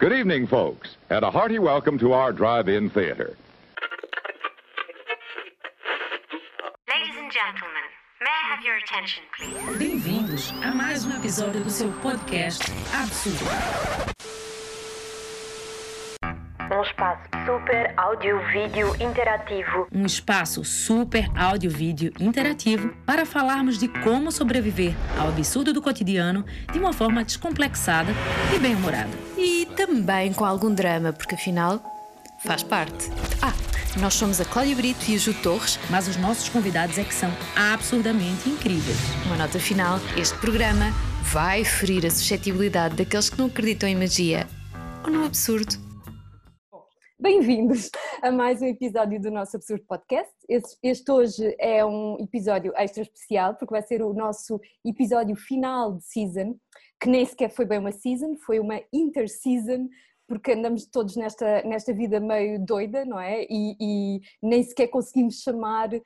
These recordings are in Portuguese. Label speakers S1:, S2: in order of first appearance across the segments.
S1: Good evening, folks, and a hearty welcome to our drive-in theater.
S2: Ladies and gentlemen, may I have your attention, please?
S3: Bem-vindos a mais um episódio do seu podcast Absurdo.
S2: Um espaço super áudio-vídeo interativo.
S3: Um espaço super áudio-vídeo interativo para falarmos de como sobreviver ao absurdo do cotidiano de uma forma descomplexada e bem-humorada.
S4: E também com algum drama, porque afinal faz parte. Ah, nós somos a Cláudia Brito e a Ju Torres.
S3: Mas os nossos convidados é que são absurdamente incríveis.
S4: Uma nota final: este programa vai ferir a suscetibilidade daqueles que não acreditam em magia ou no absurdo.
S5: Bem-vindos a mais um episódio do nosso Absurdo Podcast. Este hoje é um episódio extra especial, porque vai ser o nosso episódio final de season, que nem sequer foi bem uma season, foi uma inter-season, porque andamos todos nesta, nesta vida meio doida, não é? E, e nem sequer conseguimos chamar uh,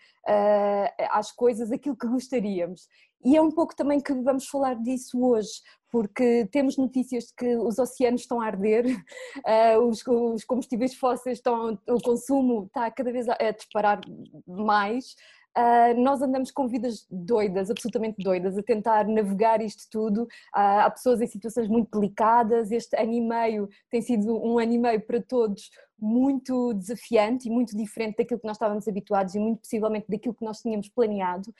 S5: às coisas aquilo que gostaríamos. E é um pouco também que vamos falar disso hoje, porque temos notícias de que os oceanos estão a arder, uh, os, os, combustíveis fósseis estão, o consumo está cada vez a, a disparar mais. Uh, nós andamos com vidas doidas, absolutamente doidas, a tentar navegar isto tudo. Uh, há pessoas em situações muito delicadas. Este ano e meio tem sido um ano e meio para todos muito desafiante e muito diferente daquilo que nós estávamos habituados e muito possivelmente daquilo que nós tínhamos planeado.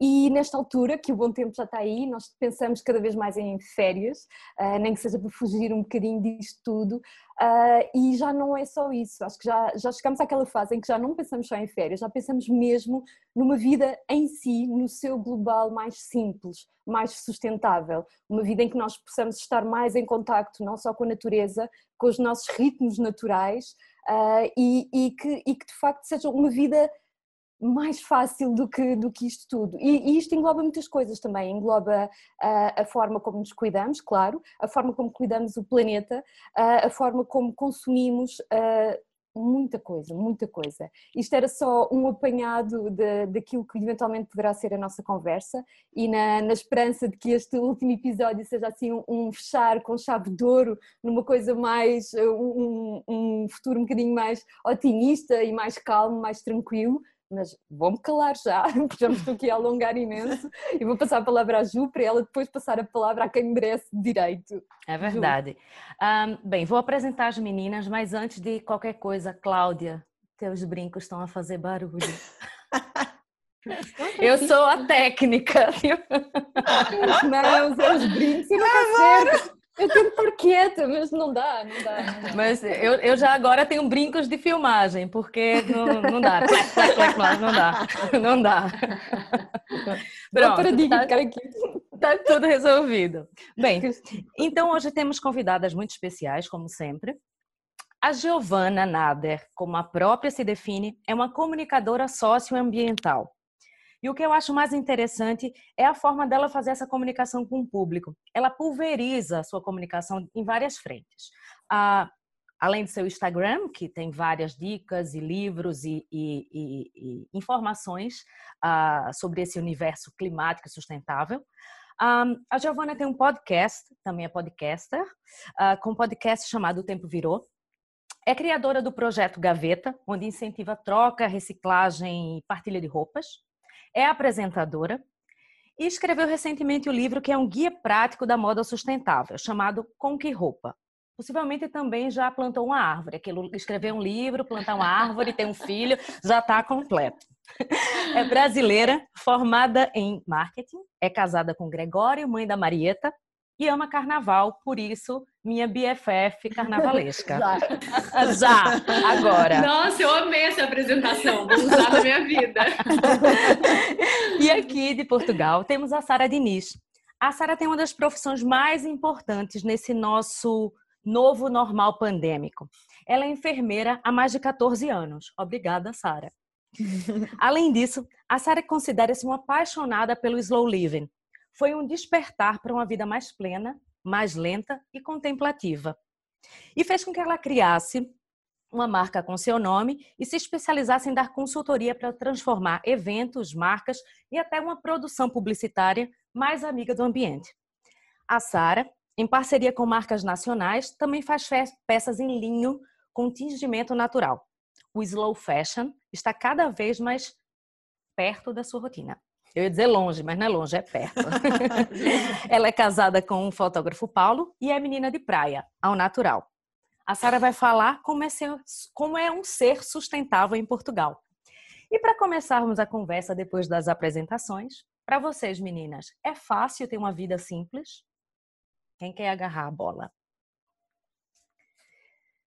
S5: E nesta altura, que o bom tempo já está aí, nós pensamos cada vez mais em férias, uh, nem que seja para fugir um bocadinho disto tudo. Uh, e já não é só isso, acho que já, já chegamos àquela fase em que já não pensamos só em férias, já pensamos mesmo numa vida em si, no seu global mais simples, mais sustentável. Uma vida em que nós possamos estar mais em contacto não só com a natureza, com os nossos ritmos naturais uh, e, e, que, e que de facto seja uma vida mais fácil do que, do que isto tudo. E, e isto engloba muitas coisas também, engloba a, a forma como nos cuidamos, claro, a forma como cuidamos o planeta, a, a forma como consumimos muita coisa, muita coisa. Isto era só um apanhado de, daquilo que eventualmente poderá ser a nossa conversa e na, na esperança de que este último episódio seja assim um, um fechar com chave de ouro numa coisa mais, um, um futuro um bocadinho mais otimista e mais calmo, mais tranquilo, mas vou-me calar já, porque já me estou aqui a alongar imenso e vou passar a palavra à Ju para ela depois passar a palavra a quem merece direito.
S3: É verdade. Um, bem, vou apresentar as meninas, mas antes de qualquer coisa, Cláudia, teus brincos estão a fazer barulho. Eu sou a técnica?
S5: Não, os brincos, certo. Eu tento estar quieta, mas não dá, não dá. Não dá.
S3: Mas eu, eu já agora tenho brincos de filmagem, porque não, não dá. não dá. Não dá.
S5: Pronto, tá,
S3: tá tudo resolvido. Bem, então hoje temos convidadas muito especiais, como sempre. A Giovana Nader, como a própria se define, é uma comunicadora socioambiental. E o que eu acho mais interessante é a forma dela fazer essa comunicação com o público. Ela pulveriza a sua comunicação em várias frentes. Ah, além do seu Instagram, que tem várias dicas e livros e, e, e, e informações ah, sobre esse universo climático e sustentável. Um, a Giovana tem um podcast, também é podcaster, uh, com um podcast chamado O Tempo Virou. É criadora do projeto Gaveta, onde incentiva troca, reciclagem e partilha de roupas é apresentadora e escreveu recentemente o livro que é um guia prático da moda sustentável, chamado Com Que Roupa. Possivelmente também já plantou uma árvore. Aquilo, escrever um livro, plantar uma árvore, ter um filho, já está completo. É brasileira, formada em marketing, é casada com Gregório, mãe da Marieta, e ama carnaval, por isso minha BFF carnavalesca.
S5: Já.
S3: Já, agora.
S6: Nossa, eu amei essa apresentação, vou usar na minha vida.
S3: e aqui de Portugal temos a Sara Diniz. A Sara tem uma das profissões mais importantes nesse nosso novo normal pandêmico. Ela é enfermeira há mais de 14 anos. Obrigada, Sara. Além disso, a Sara considera-se uma apaixonada pelo slow living, foi um despertar para uma vida mais plena, mais lenta e contemplativa. E fez com que ela criasse uma marca com seu nome e se especializasse em dar consultoria para transformar eventos, marcas e até uma produção publicitária mais amiga do ambiente. A Sara em parceria com marcas nacionais, também faz peças em linho com tingimento natural. O slow fashion está cada vez mais perto da sua rotina. Eu ia dizer longe, mas não é longe, é perto. Ela é casada com o fotógrafo Paulo e é menina de praia, ao natural. A Sara vai falar como é, ser, como é um ser sustentável em Portugal. E para começarmos a conversa depois das apresentações, para vocês meninas, é fácil ter uma vida simples? Quem quer agarrar a bola?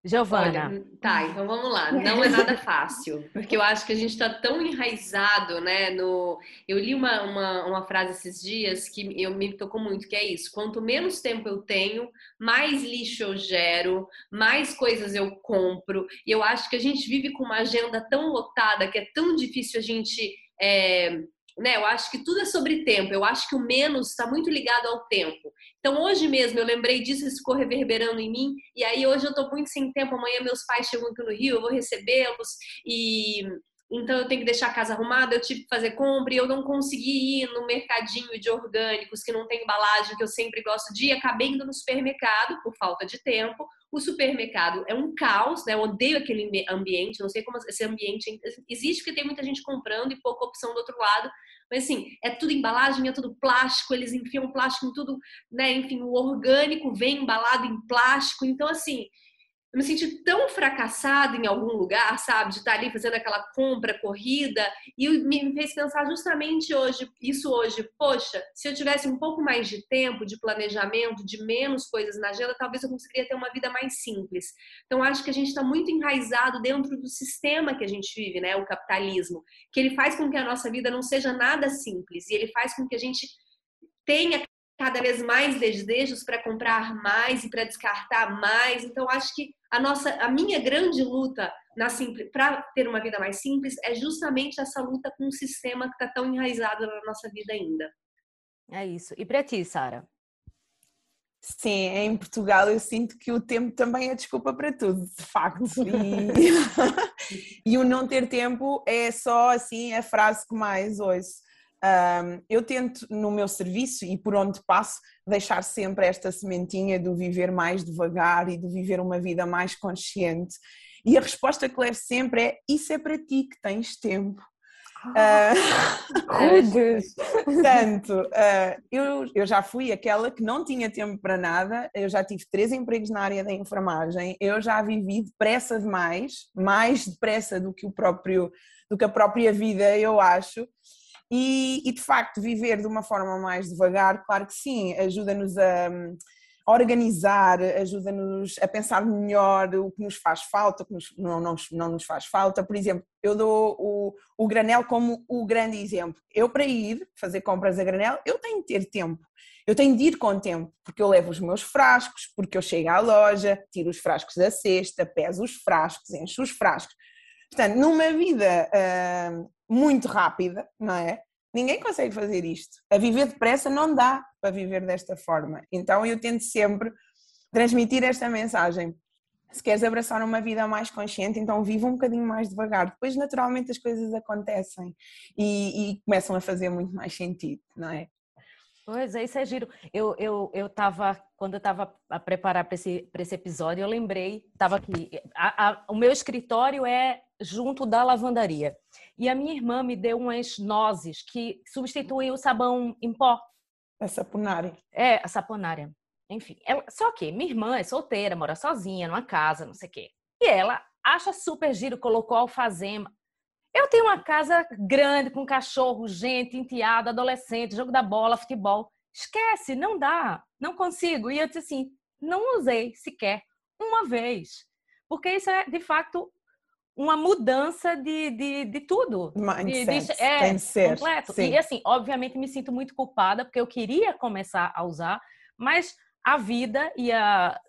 S3: Giovana.
S6: Tá, então vamos lá. Não é nada fácil, porque eu acho que a gente está tão enraizado, né? No, eu li uma, uma, uma, frase esses dias que eu me tocou muito, que é isso: quanto menos tempo eu tenho, mais lixo eu gero, mais coisas eu compro. E eu acho que a gente vive com uma agenda tão lotada que é tão difícil a gente é, né? Eu acho que tudo é sobre tempo. Eu acho que o menos está muito ligado ao tempo. Então, hoje mesmo, eu lembrei disso, isso ficou reverberando em mim. E aí, hoje eu estou muito sem tempo. Amanhã, meus pais chegam aqui no Rio, eu vou recebê-los. E então eu tenho que deixar a casa arrumada, eu tive que fazer compra e eu não consegui ir no mercadinho de orgânicos que não tem embalagem, que eu sempre gosto de ir, acabei indo no supermercado por falta de tempo. O supermercado é um caos, né? Eu odeio aquele ambiente, não sei como esse ambiente existe porque tem muita gente comprando e pouca opção do outro lado. Mas assim, é tudo embalagem, é tudo plástico, eles enfiam plástico em tudo, né? Enfim, o orgânico vem embalado em plástico. Então, assim, eu me senti tão fracassada em algum lugar, sabe? De estar ali fazendo aquela compra corrida e me fez pensar justamente hoje, isso hoje, poxa, se eu tivesse um pouco mais de tempo, de planejamento, de menos coisas na agenda, talvez eu conseguiria ter uma vida mais simples. Então acho que a gente está muito enraizado dentro do sistema que a gente vive, né? O capitalismo, que ele faz com que a nossa vida não seja nada simples e ele faz com que a gente tenha cada vez mais desejos para comprar mais e para descartar mais. Então acho que a nossa, a minha grande luta para ter uma vida mais simples é justamente essa luta com um sistema que está tão enraizado na nossa vida ainda.
S3: É isso. E para ti, Sara?
S7: Sim, em Portugal eu sinto que o tempo também é desculpa para tudo, de facto. E, e o não ter tempo é só assim a frase que mais ouço. Um, eu tento no meu serviço e por onde passo deixar sempre esta sementinha do viver mais devagar e de viver uma vida mais consciente. E a resposta que levo sempre é: Isso é para ti que tens tempo. uh, portanto, uh, eu, eu já fui aquela que não tinha tempo para nada, eu já tive três empregos na área da enfermagem, eu já vivi depressa demais, mais depressa do que o próprio, do que a própria vida, eu acho. E, e, de facto, viver de uma forma mais devagar, claro que sim, ajuda-nos a, a, organizar, ajuda-nos a pensar melhor o que nos faz falta, o que nos, não, não, não nos faz falta. Por exemplo, eu dou o, o granel como o grande exemplo. Eu, para ir fazer compras a granel, eu tenho de ter tempo. Eu tenho de ir com tempo, porque eu levo os meus frascos, porque eu chego à loja, tiro os frascos da cesta, peso os frascos, encho os frascos. Portanto, numa vida uh, muito rápida, não é? Ninguém consegue fazer isto. A viver depressa não dá para viver desta forma. Então eu tento sempre transmitir esta mensagem. Se queres abraçar uma vida mais consciente, então viva um bocadinho mais devagar. Depois, naturalmente, as coisas acontecem e, e começam a fazer muito mais sentido, não é?
S3: Pois é, isso é giro. Eu, eu, eu tava, quando eu estava a preparar para esse, esse episódio, eu lembrei, estava aqui, a, a, o meu escritório é junto da lavandaria. E a minha irmã me deu umas nozes que substituem o sabão em pó.
S7: A saponária.
S3: É, a saponária. Enfim, ela, só que minha irmã é solteira, mora sozinha, numa casa, não sei o quê. E ela acha super giro, colocou alfazema. Eu tenho uma casa grande, com cachorro, gente, enteada, adolescente, jogo da bola, futebol. Esquece, não dá, não consigo. E eu disse assim, não usei sequer uma vez. Porque isso é, de fato, uma mudança de, de, de tudo.
S7: Mindset, de, é,
S3: completo. Sim. E assim, obviamente me sinto muito culpada porque eu queria começar a usar, mas a vida e a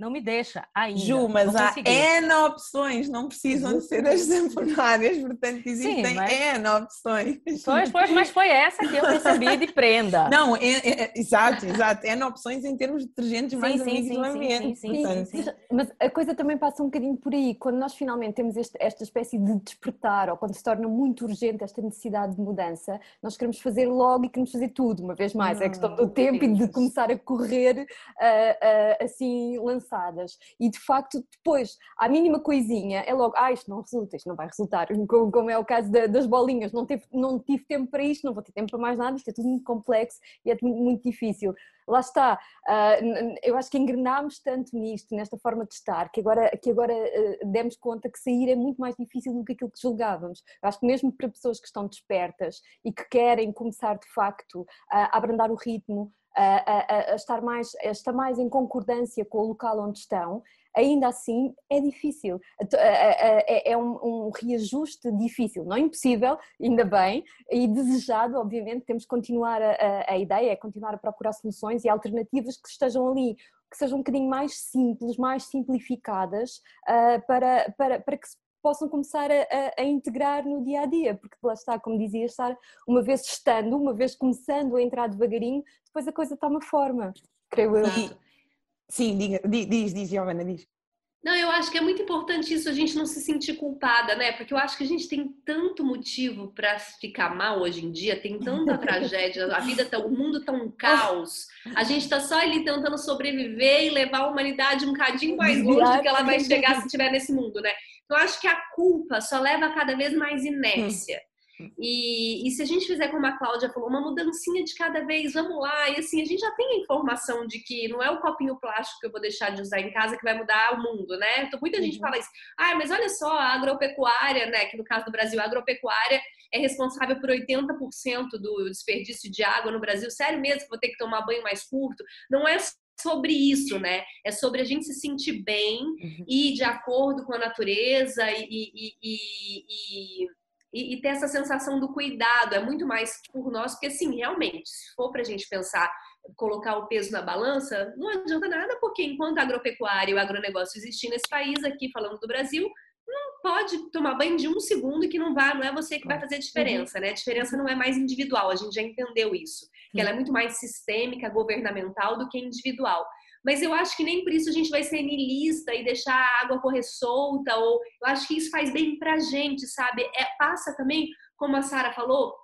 S3: não me deixa ainda.
S7: Ju, mas há. N opções, não precisam de ser as temporárias, portanto existem
S3: mas-
S7: N opções.
S3: Pois, pois, mas foi essa que eu recebi de prenda.
S7: Não, é, é- exato, exato. N opções em termos de detergentes mais
S3: sim,
S7: amigos
S3: sim,
S7: do
S3: sim,
S7: ambiente.
S3: sim, sim, sim, sim.
S5: Mas a coisa também passa um bocadinho por aí, quando nós finalmente temos este- esta espécie de despertar, ou quando se torna muito urgente esta necessidade de mudança, nós queremos fazer logo e queremos fazer tudo, uma vez mais. É questão do tempo e de começar a correr ah, ah, assim lançadas. E de facto, depois, à mínima coisinha, é logo, ah, isto não resulta, isto não vai resultar. Como, como é o caso da- das bolinhas, não, teve, não tive tempo para isto, não vou ter tempo para mais nada, isto é tudo muito complexo e é tudo muito difícil. Lá está, ah, eu acho que engrenámos tanto nisto, nesta forma de estar, que agora, que agora ah, demos conta que sair é muito mais difícil do que aquilo que julgávamos. Eu acho que mesmo para pessoas que estão despertas e que querem começar de facto a abrandar o ritmo, a- a- a estar, mais, a estar mais em concordância com o local onde estão, ainda assim é difícil. É é um, reajuste difícil, não impossível, ainda bem, e desejado, obviamente, temos que continuar, a, ideia é continuar a procurar soluções e alternativas que estejam ali, que sejam um bocadinho mais simples, mais simplificadas, ah, para, para, para que se possam começar a, a- a integrar no dia a dia, porque lá está, como dizia Sara, uma vez estando, uma vez começando a entrar devagarinho, depois a coisa toma forma, creio eu.
S7: Sim, diga, di- diz, diz, Giovana, diz.
S6: Não, eu acho que é muito importante isso, a gente não se sentir culpada, né? Porque eu acho que a gente tem tanto motivo para ficar mal hoje em dia, tem tanta tragédia, a vida tá, o mundo tá um caos. A gente tá só ali tentando sobreviver e levar a humanidade um cadinho mais longe do que ela vai chegar se estiver nesse mundo, né? Então, eu acho que a culpa só leva a cada vez mais inércia. E, e se a gente fizer como a Cláudia falou, uma mudancinha de cada vez, vamos lá. E assim, a gente já tem a informação de que não é o copinho plástico que eu vou deixar de usar em casa que vai mudar o mundo, né? Então, muita gente fala isso. Ah, mas olha só, a agropecuária, né? Que no caso do Brasil, a agropecuária é responsável por 80% do desperdício de água no Brasil. Sério mesmo que vou ter que tomar banho mais curto? Não é sobre isso, né? É sobre a gente se sentir bem e de acordo com a natureza e, e, e- e- e- ter essa sensação do cuidado. É muito mais por nós, porque assim, realmente, se for pra gente pensar, colocar o peso na balança, não adianta nada, porque enquanto a agropecuária e o agronegócio existir nesse país, aqui falando do Brasil, não pode tomar banho de um segundo que não vai, não é você que vai fazer a diferença, né? A diferença não é mais individual, a gente já entendeu isso, que ela é muito mais sistêmica, governamental do que individual. Mas eu acho que nem por isso a gente vai ser niilista e deixar a água correr solta, ou eu acho que isso faz bem pra gente, sabe? É, passa também, como a Sara falou,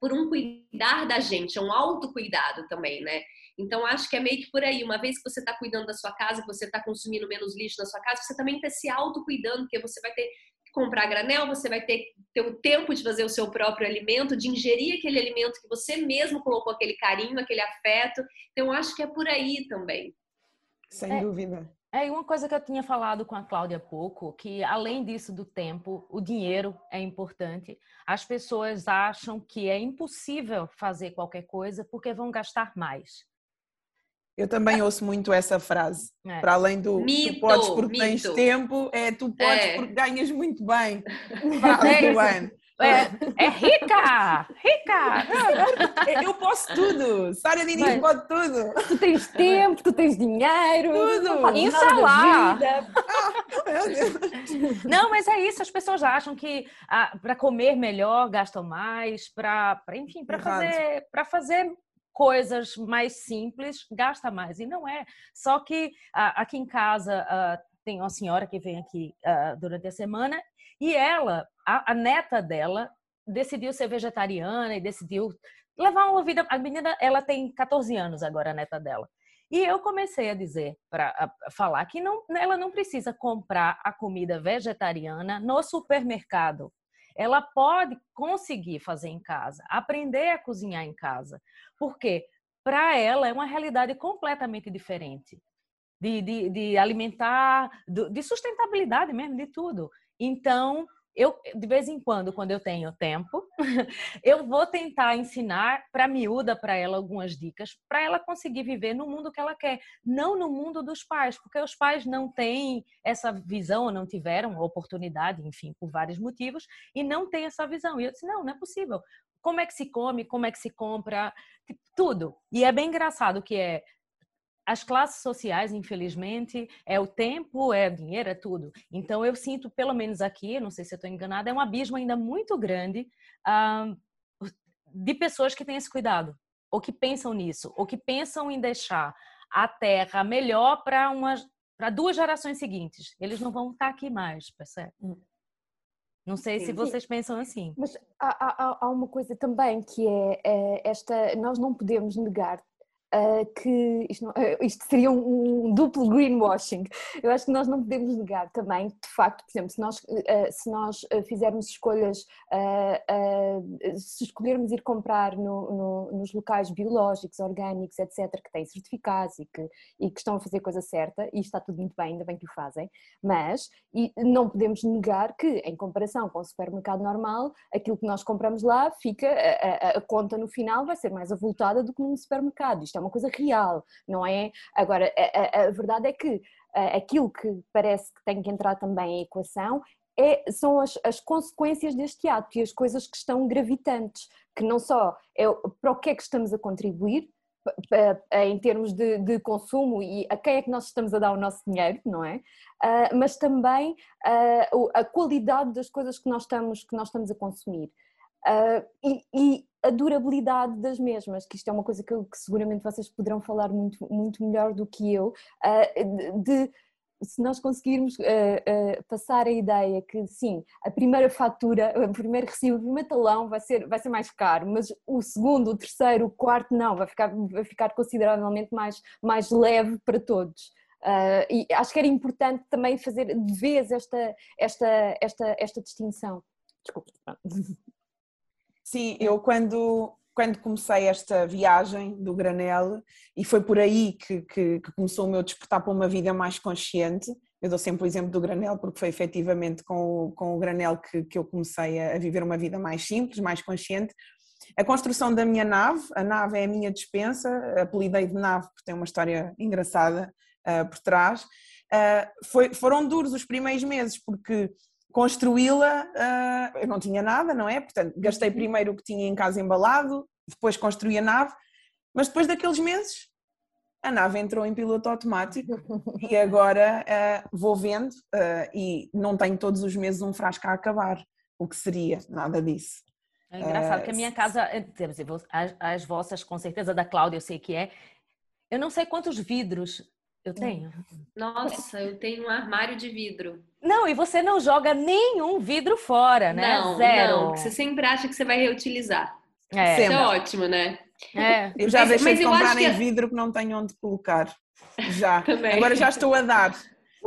S6: por um cuidar da gente, é um autocuidado também, né? Então, acho que é meio que por aí. Uma vez que você está cuidando da sua casa, você está consumindo menos lixo na sua casa, você também está se autocuidando, porque você vai ter que comprar granel, você vai ter ter o tempo de fazer o seu próprio alimento, de ingerir aquele alimento que você mesmo colocou aquele carinho, aquele afeto. Então, acho que é por aí também.
S7: Sem
S3: É.
S7: dúvida.
S3: É, e uma coisa que eu tinha falado com a Cláudia há pouco, que além disso do tempo, o dinheiro é importante. As pessoas acham que é impossível fazer qualquer coisa porque vão gastar mais.
S7: Eu também ouço muito essa frase.
S3: É.
S7: Para além do
S6: Mito,
S7: tu podes porque tens
S6: mito.
S7: tempo, é tu podes
S6: É.
S7: porque ganhas muito bem. Fala,
S3: É. É, é rica! Rica!
S7: Eu- Eu posso tudo. Sara Diniz
S3: Bem.
S7: pode tudo.
S5: Tu tens tempo, tu tens dinheiro,
S7: Tudo.
S5: não fazes
S3: Isso
S5: nada da
S3: lá.
S5: vida.
S7: Meu Deus.
S3: Não, mas é isso, as pessoas acham que para comer melhor gastam mais, para enfim, para fazer, para fazer coisas mais simples gasta mais e não é. Só que ah, aqui em casa ah, tem uma senhora que vem aqui ah, durante a semana e ela, a, a neta dela, decidiu ser vegetariana e decidiu levar uma vida. A menina, ela tem 14 anos agora, a neta dela. E eu comecei a dizer, para falar que não, ela não precisa comprar a comida vegetariana no supermercado. Ela pode conseguir fazer em casa, aprender a cozinhar em casa. Porque para ela é uma realidade completamente diferente de, de, de alimentar, de sustentabilidade mesmo, de tudo. Então, eu, de vez em quando, quando eu tenho tempo, eu vou tentar ensinar para miúda, para ela, algumas dicas, para ela conseguir viver no mundo que ela quer, não no mundo dos pais, porque os pais não têm essa visão, não tiveram oportunidade, enfim, por vários motivos, e não têm essa visão. E eu disse: não, não é possível. Como é que se come, como é que se compra, tipo, tudo. E é bem engraçado que é as classes sociais, infelizmente, é o tempo, é o dinheiro, é tudo. Então, eu sinto, pelo menos aqui, não sei se eu estou enganada, é um abismo ainda muito grande ah, de pessoas que têm esse cuidado, ou que pensam nisso, ou que pensam em deixar a terra melhor para umas para duas gerações seguintes. Eles não vão estar aqui mais, percebe? Hum. Não sei Sim. se vocês pensam assim.
S5: Mas há, há, há, uma coisa também que é, é esta: nós não podemos negar Uh, que isto, não, uh, isto, seria um, um, duplo greenwashing. Eu acho que nós não podemos negar também, de facto, por exemplo, se nós, uh, se nós fizermos escolhas, se escolhermos ir comprar no, no, nos locais biológicos, orgânicos, etc., que têm certificados e que, e que estão a fazer coisa certa, e está tudo muito bem, ainda bem que o fazem, mas não podemos negar que, em comparação com o supermercado normal, aquilo que nós compramos lá fica, a, a, a conta no final vai ser mais avultada do que num supermercado. Isto é uma coisa real, não é? Agora, a, a, a verdade é que aquilo que parece que tem que entrar também em equação é, são as, as, consequências deste ato e as coisas que estão gravitantes, que não só é para o que é que estamos a contribuir, em termos de, de, consumo e a quem é que nós estamos a dar o nosso dinheiro, não é? Uh, mas também uh, a qualidade das coisas que nós estamos, que nós estamos a consumir. Uh, e, a durabilidade das mesmas, que isto é uma coisa que, que seguramente vocês poderão falar muito, muito melhor do que eu, de, de se nós conseguirmos uh, uh, passar a ideia que sim, a primeira fatura, o primeiro recibo, o primeiro talão vai ser, vai ser mais caro, mas o segundo, o terceiro, o quarto não, vai ficar, vai ficar consideravelmente mais, mais leve para todos. Uh, e acho que era importante também fazer de vez esta, esta, esta, esta distinção. Desculpe.
S7: Sim, eu quando, quando comecei esta viagem do granel, e foi por aí que, que, que, começou o meu despertar para uma vida mais consciente, eu dou sempre o exemplo do granel, porque foi efetivamente com o, com o granel que, que eu comecei a, viver uma vida mais simples, mais consciente. A construção da minha nave, a nave é a minha dispensa, apelidei de nave porque tem uma história engraçada uh, por trás. Uh, foi, foram duros os primeiros meses, porque construí-la, uh, eu não tinha nada, não é? Portanto, gastei uhum. primeiro o que tinha em casa embalado, depois construí a nave, mas depois daqueles meses a nave entrou em piloto automático e agora uh, vou vendo uh, e não tenho todos os meses um frasco a acabar, o que seria, nada disso.
S3: É engraçado que a minha casa, as, as vossas, com certeza da Cláudia eu sei que é, eu não sei quantos vidros eu tenho.
S6: Nossa, eu tenho um armário de vidro.
S3: Não, e você não joga nenhum vidro fora, né?
S6: Não,
S3: Zero.
S6: Não, você sempre acha que você vai reutilizar. É. Isso é ótimo, né?
S7: É. Eu já mas, deixei mas de comprar em que... vidro que não tenho onde colocar. Já. Também. Agora já estou a dar.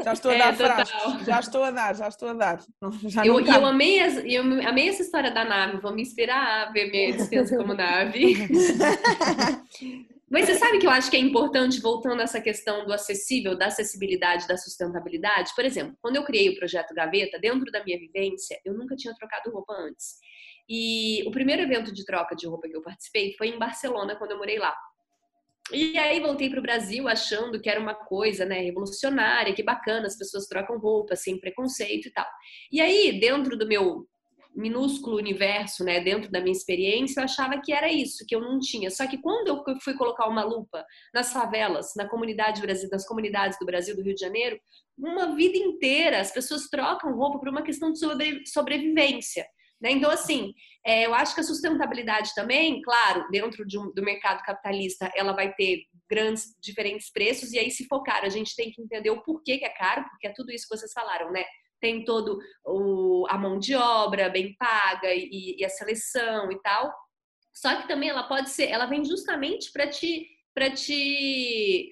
S7: Já estou a é, dar frascos. Já estou a dar, já estou a dar. Já
S6: eu, eu, amei, eu amei essa história da nave. Vou me inspirar a ver minha dispensa como nave. Mas você sabe que eu acho que é importante, voltando a essa questão do acessível, da acessibilidade, da sustentabilidade? Por exemplo, quando eu criei o projeto Gaveta, dentro da minha vivência, eu nunca tinha trocado roupa antes. E o primeiro evento de troca de roupa que eu participei foi em Barcelona, quando eu morei lá. E aí voltei para o Brasil achando que era uma coisa né, revolucionária, que bacana, as pessoas trocam roupa sem preconceito e tal. E aí, dentro do meu minúsculo universo, né, dentro da minha experiência, eu achava que era isso, que eu não tinha. Só que quando eu fui colocar uma lupa nas favelas, na comunidade Brasil, nas comunidades do Brasil, do Rio de Janeiro, uma vida inteira as pessoas trocam roupa por uma questão de sobrevivência. Né? Então, assim, é, eu acho que a sustentabilidade também, claro, dentro de um, do mercado capitalista, ela vai ter grandes diferentes preços e aí se focar, a gente tem que entender o porquê que é caro, porque é tudo isso que vocês falaram, né? Tem todo o, a mão de obra bem paga e, e, a seleção e tal. Só que também ela pode ser, ela vem justamente para te para te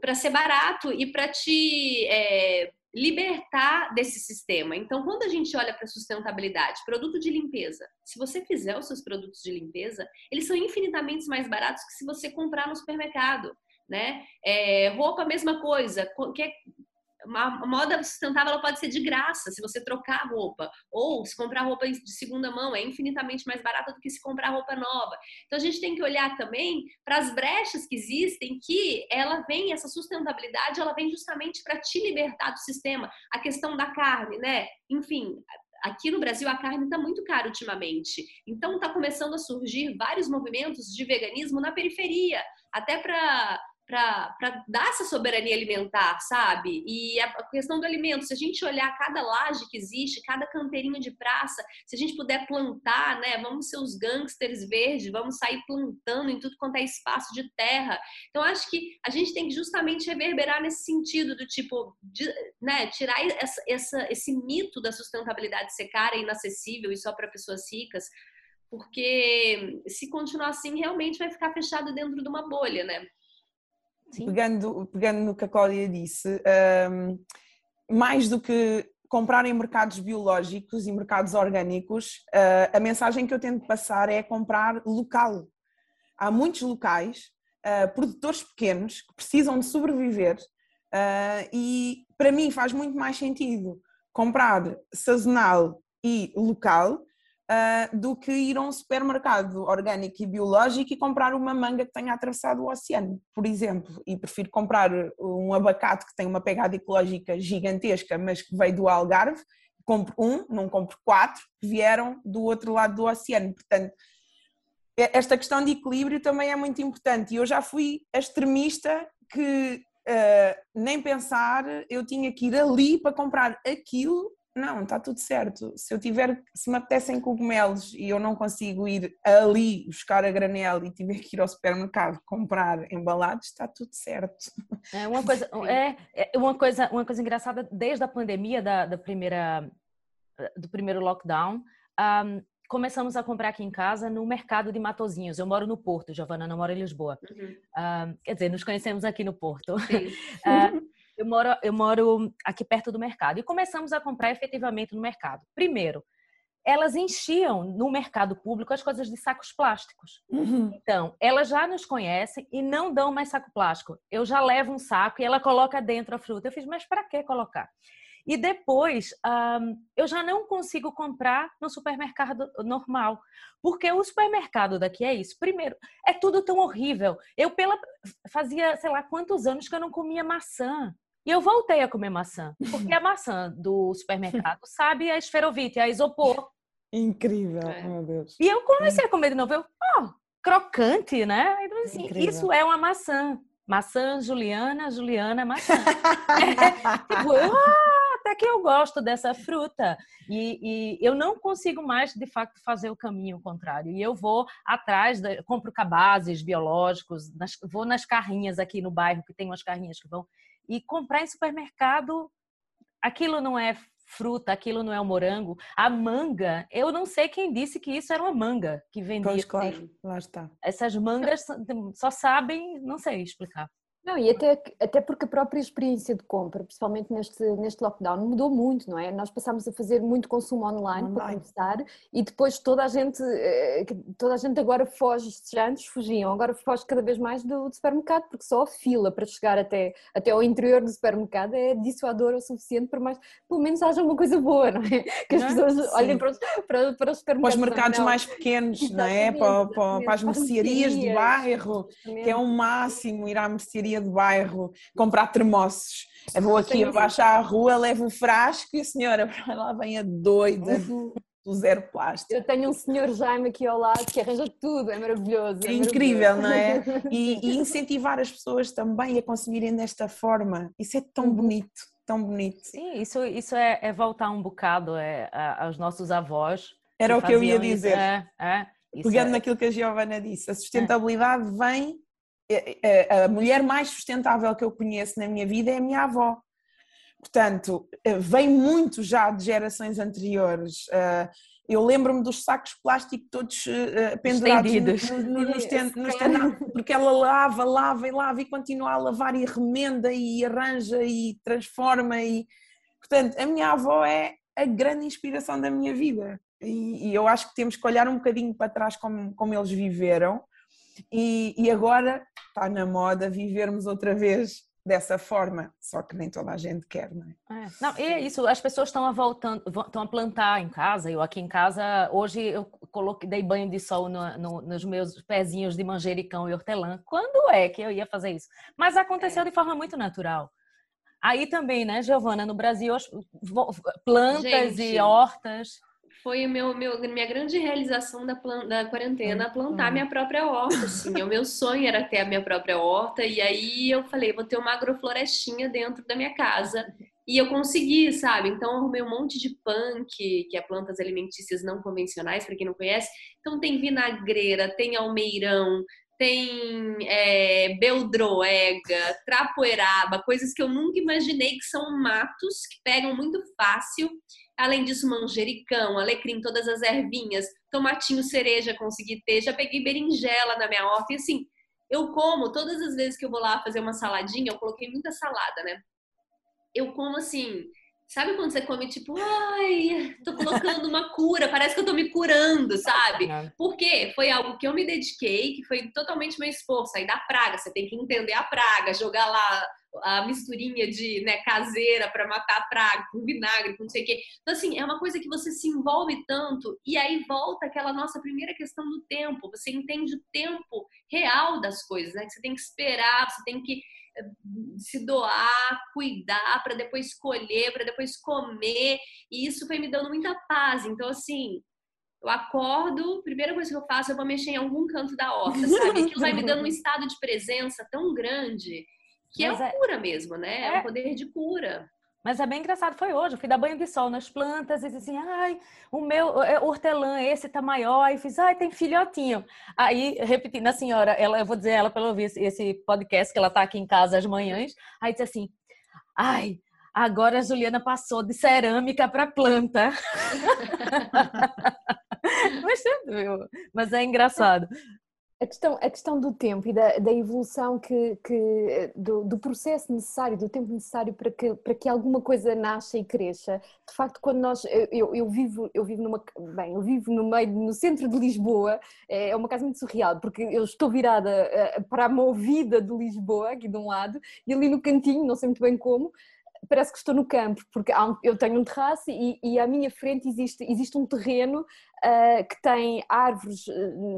S6: para ser barato e para te é, libertar desse sistema. Então, quando a gente olha para sustentabilidade, produto de limpeza, se você fizer os seus produtos de limpeza, eles são infinitamente mais baratos que se você comprar no supermercado. Né? É, roupa, mesma coisa. Qualquer, a moda sustentável ela pode ser de graça se você trocar roupa ou se comprar roupa de segunda mão é infinitamente mais barata do que se comprar roupa nova. Então a gente tem que olhar também para as brechas que existem, que ela vem essa sustentabilidade, ela vem justamente para te libertar do sistema. A questão da carne, né? Enfim, aqui no Brasil a carne está muito cara ultimamente. Então está começando a surgir vários movimentos de veganismo na periferia, até para para dar essa soberania alimentar, sabe? E a questão do alimento, se a gente olhar cada laje que existe, cada canteirinho de praça, se a gente puder plantar, né? Vamos ser os gangsters verdes, vamos sair plantando em tudo quanto é espaço de terra. Então, acho que a gente tem que justamente reverberar nesse sentido do tipo, de, né? Tirar essa, essa, esse mito da sustentabilidade ser cara inacessível e só para pessoas ricas, porque se continuar assim, realmente vai ficar fechado dentro de uma bolha, né?
S7: Pegando, pegando no que a Cláudia disse, um, mais do que comprar em mercados biológicos e mercados orgânicos, uh, a mensagem que eu tento passar é comprar local. Há muitos locais, uh, produtores pequenos, que precisam de sobreviver uh, e para mim faz muito mais sentido comprar sazonal e local uh, do que ir a um supermercado orgânico e biológico e comprar uma manga que tenha atravessado o oceano, por exemplo. E prefiro comprar um abacate que tem uma pegada ecológica gigantesca, mas que veio do Algarve. Compro um, não compro quatro, que vieram do outro lado do oceano. Portanto, esta questão de equilíbrio também é muito importante. E eu já fui extremista que uh, nem pensar, eu tinha que ir ali para comprar aquilo não, está tudo certo. Se eu tiver, se me apetecem cogumelos e eu não consigo ir ali buscar a granel e tiver que ir ao supermercado comprar embalados, está tudo certo.
S3: É uma coisa, é, é uma coisa, uma coisa engraçada desde a pandemia da, da primeira, do primeiro lockdown. Um, começamos a comprar aqui em casa no mercado de Matozinhos. Eu moro no Porto, Giovana, não moro em Lisboa. Uhum. Um, quer dizer, nos conhecemos aqui no Porto. uh, eu moro, eu moro aqui perto do mercado e começamos a comprar efetivamente no mercado. Primeiro, elas enchiam no mercado público as coisas de sacos plásticos. Uhum. Então, elas já nos conhecem e não dão mais saco plástico. Eu já levo um saco e ela coloca dentro a fruta. Eu fiz, mas para que colocar? E depois, eu já não consigo comprar no supermercado normal, porque o supermercado daqui é isso. Primeiro, é tudo tão horrível. Eu pela fazia, sei lá, quantos anos que eu não comia maçã. E eu voltei a comer maçã, porque a maçã do supermercado sabe a esferovite, a isopor.
S7: Incrível, é. meu Deus.
S3: E eu comecei a comer de novo, eu, oh, crocante, né? Então, assim, isso é uma maçã. Maçã, Juliana, Juliana, maçã. é, tipo, ah, até que eu gosto dessa fruta. E, e, eu não consigo mais, de fato, fazer o caminho contrário. E eu vou atrás, compro cabazes biológicos, nas, vou nas carrinhas aqui no bairro, que tem umas carrinhas que vão e comprar em supermercado, aquilo não é fruta, aquilo não é o morango. A manga, eu não sei quem disse que isso era uma manga que vendia.
S7: Pois, claro, lá está.
S3: Essas mangas só sabem, não sei explicar.
S5: Não, e até, até porque a própria experiência de compra, principalmente neste, neste lockdown, mudou muito, não é? Nós passámos a fazer muito consumo online, online. para começar e depois toda a gente, eh, toda a gente agora foge, antes fugiam, agora foge cada vez mais do, do, supermercado, porque só a fila para chegar até, até ao interior do supermercado é dissuadora o suficiente para mais, pelo menos haja uma coisa boa, não é? Que as pessoas Sim. olhem para os, para, para os supermercados.
S7: Para os mercados não, mais pequenos, não é? Para, para, para as mercearias do bairro, que é o máximo ir à mercearia de bairro comprar termossos. Eu vou aqui abaixo à rua, levo o frasco e a senhora lá vem a doida do, do zero plástico.
S5: Eu tenho um senhor Jaime aqui ao lado que arranja tudo, é maravilhoso.
S7: É, é incrível, não é? E, e, incentivar as pessoas também a consumirem desta forma. Isso é tão uhum. bonito, tão bonito.
S3: Sim, isso, isso é, é voltar um bocado é, aos nossos avós.
S7: Era o que eu ia dizer. É, é, Pegando é naquilo que a Giovana disse, a sustentabilidade vem é, é, a mulher mais sustentável que eu conheço na minha vida é a minha avó. Portanto, eh, vem muito já de gerações anteriores. Eh, eu lembro-me dos sacos de plástico todos eh, pendurados nos porque ela lava, lava e lava e continua a lavar e remenda e arranja e transforma. E... Portanto, a minha avó é a grande inspiração da minha vida. E, e eu acho que temos que olhar um bocadinho para trás como, como eles viveram e, e agora está na moda vivermos outra vez dessa forma, só que nem toda a gente quer, não é?
S3: é. Não, e é isso, as pessoas estão a voltando, estão a plantar em casa, eu aqui em casa, hoje eu coloquei, dei banho de sol no, no, nos meus pezinhos de manjericão e hortelã, quando é que eu ia fazer isso? Mas aconteceu é. de forma muito natural. Aí também, né, Giovana, no Brasil, plantas gente. e hortas
S6: foi meu, meu, minha grande realização da, plan, da quarentena, plantar
S7: Hum.
S6: minha própria horta, assim. o meu sonho era ter a minha própria horta, e aí eu falei, vou ter uma agroflorestinha dentro da minha casa. E eu consegui, sabe? Então eu arrumei um monte de punk, que é plantas alimentícias não convencionais, para quem não conhece. Então tem vinagreira, tem almeirão, tem é, beldroega, trapoeraba, coisas que eu nunca imaginei que são matos que pegam muito fácil. Além disso, manjericão, alecrim, todas as ervinhas, tomatinho cereja consegui ter, já peguei berinjela na minha horta e assim, eu como todas as vezes que eu vou lá fazer uma saladinha, eu coloquei muita salada, né? Eu como assim, sabe quando você come tipo, ai, tô colocando uma cura, parece que eu tô me curando, sabe? Por quê? Foi algo que eu me dediquei, que foi totalmente meu esforço, aí da praga, você tem que entender a praga, jogar lá a misturinha de né, caseira para matar a praga, com vinagre, com não sei o quê. Então, assim, é uma coisa que você se envolve tanto, e aí volta aquela nossa primeira questão do tempo. Você entende o tempo real das coisas, né? Que você tem que esperar, você tem que eh, se doar, cuidar, para depois colher, para depois comer. E isso foi me dando muita paz. Então, assim, eu acordo, primeira coisa que eu faço, eu vou mexer em algum canto da horta, sabe? Aquilo vai me dando um estado de presença tão grande que
S3: Mas
S6: é
S3: é-
S6: cura mesmo, né? É,
S3: É.
S6: um poder de cura.
S3: Mas é bem engraçado, foi hoje. Eu fui dar banho de sol nas plantas e disse assim: ai, o meu é, hortelã, esse tá maior. Aí fiz, ai, tem filhotinho. Aí, repetindo a senhora, ela, eu vou dizer ela pelo ouvir esse, podcast, que ela tá aqui em casa às manhãs. Aí disse assim: ai, agora a Juliana passou de cerâmica para planta. mas, mas é engraçado.
S5: A questão, a questão do tempo e da, da evolução que, que do, do processo necessário, do tempo necessário para que, para que alguma coisa nasça e cresça. De facto, quando nós eu, eu, vivo eu vivo numa bem eu vivo no meio no centro de Lisboa é uma casa muito surreal porque eu estou virada eh, para a movida de Lisboa aqui de um lado e ali no cantinho não sei muito bem como parece que estou no campo, porque um- eu tenho um terraço e, e à minha frente existe, existe um terreno ah, que tem árvores, ah,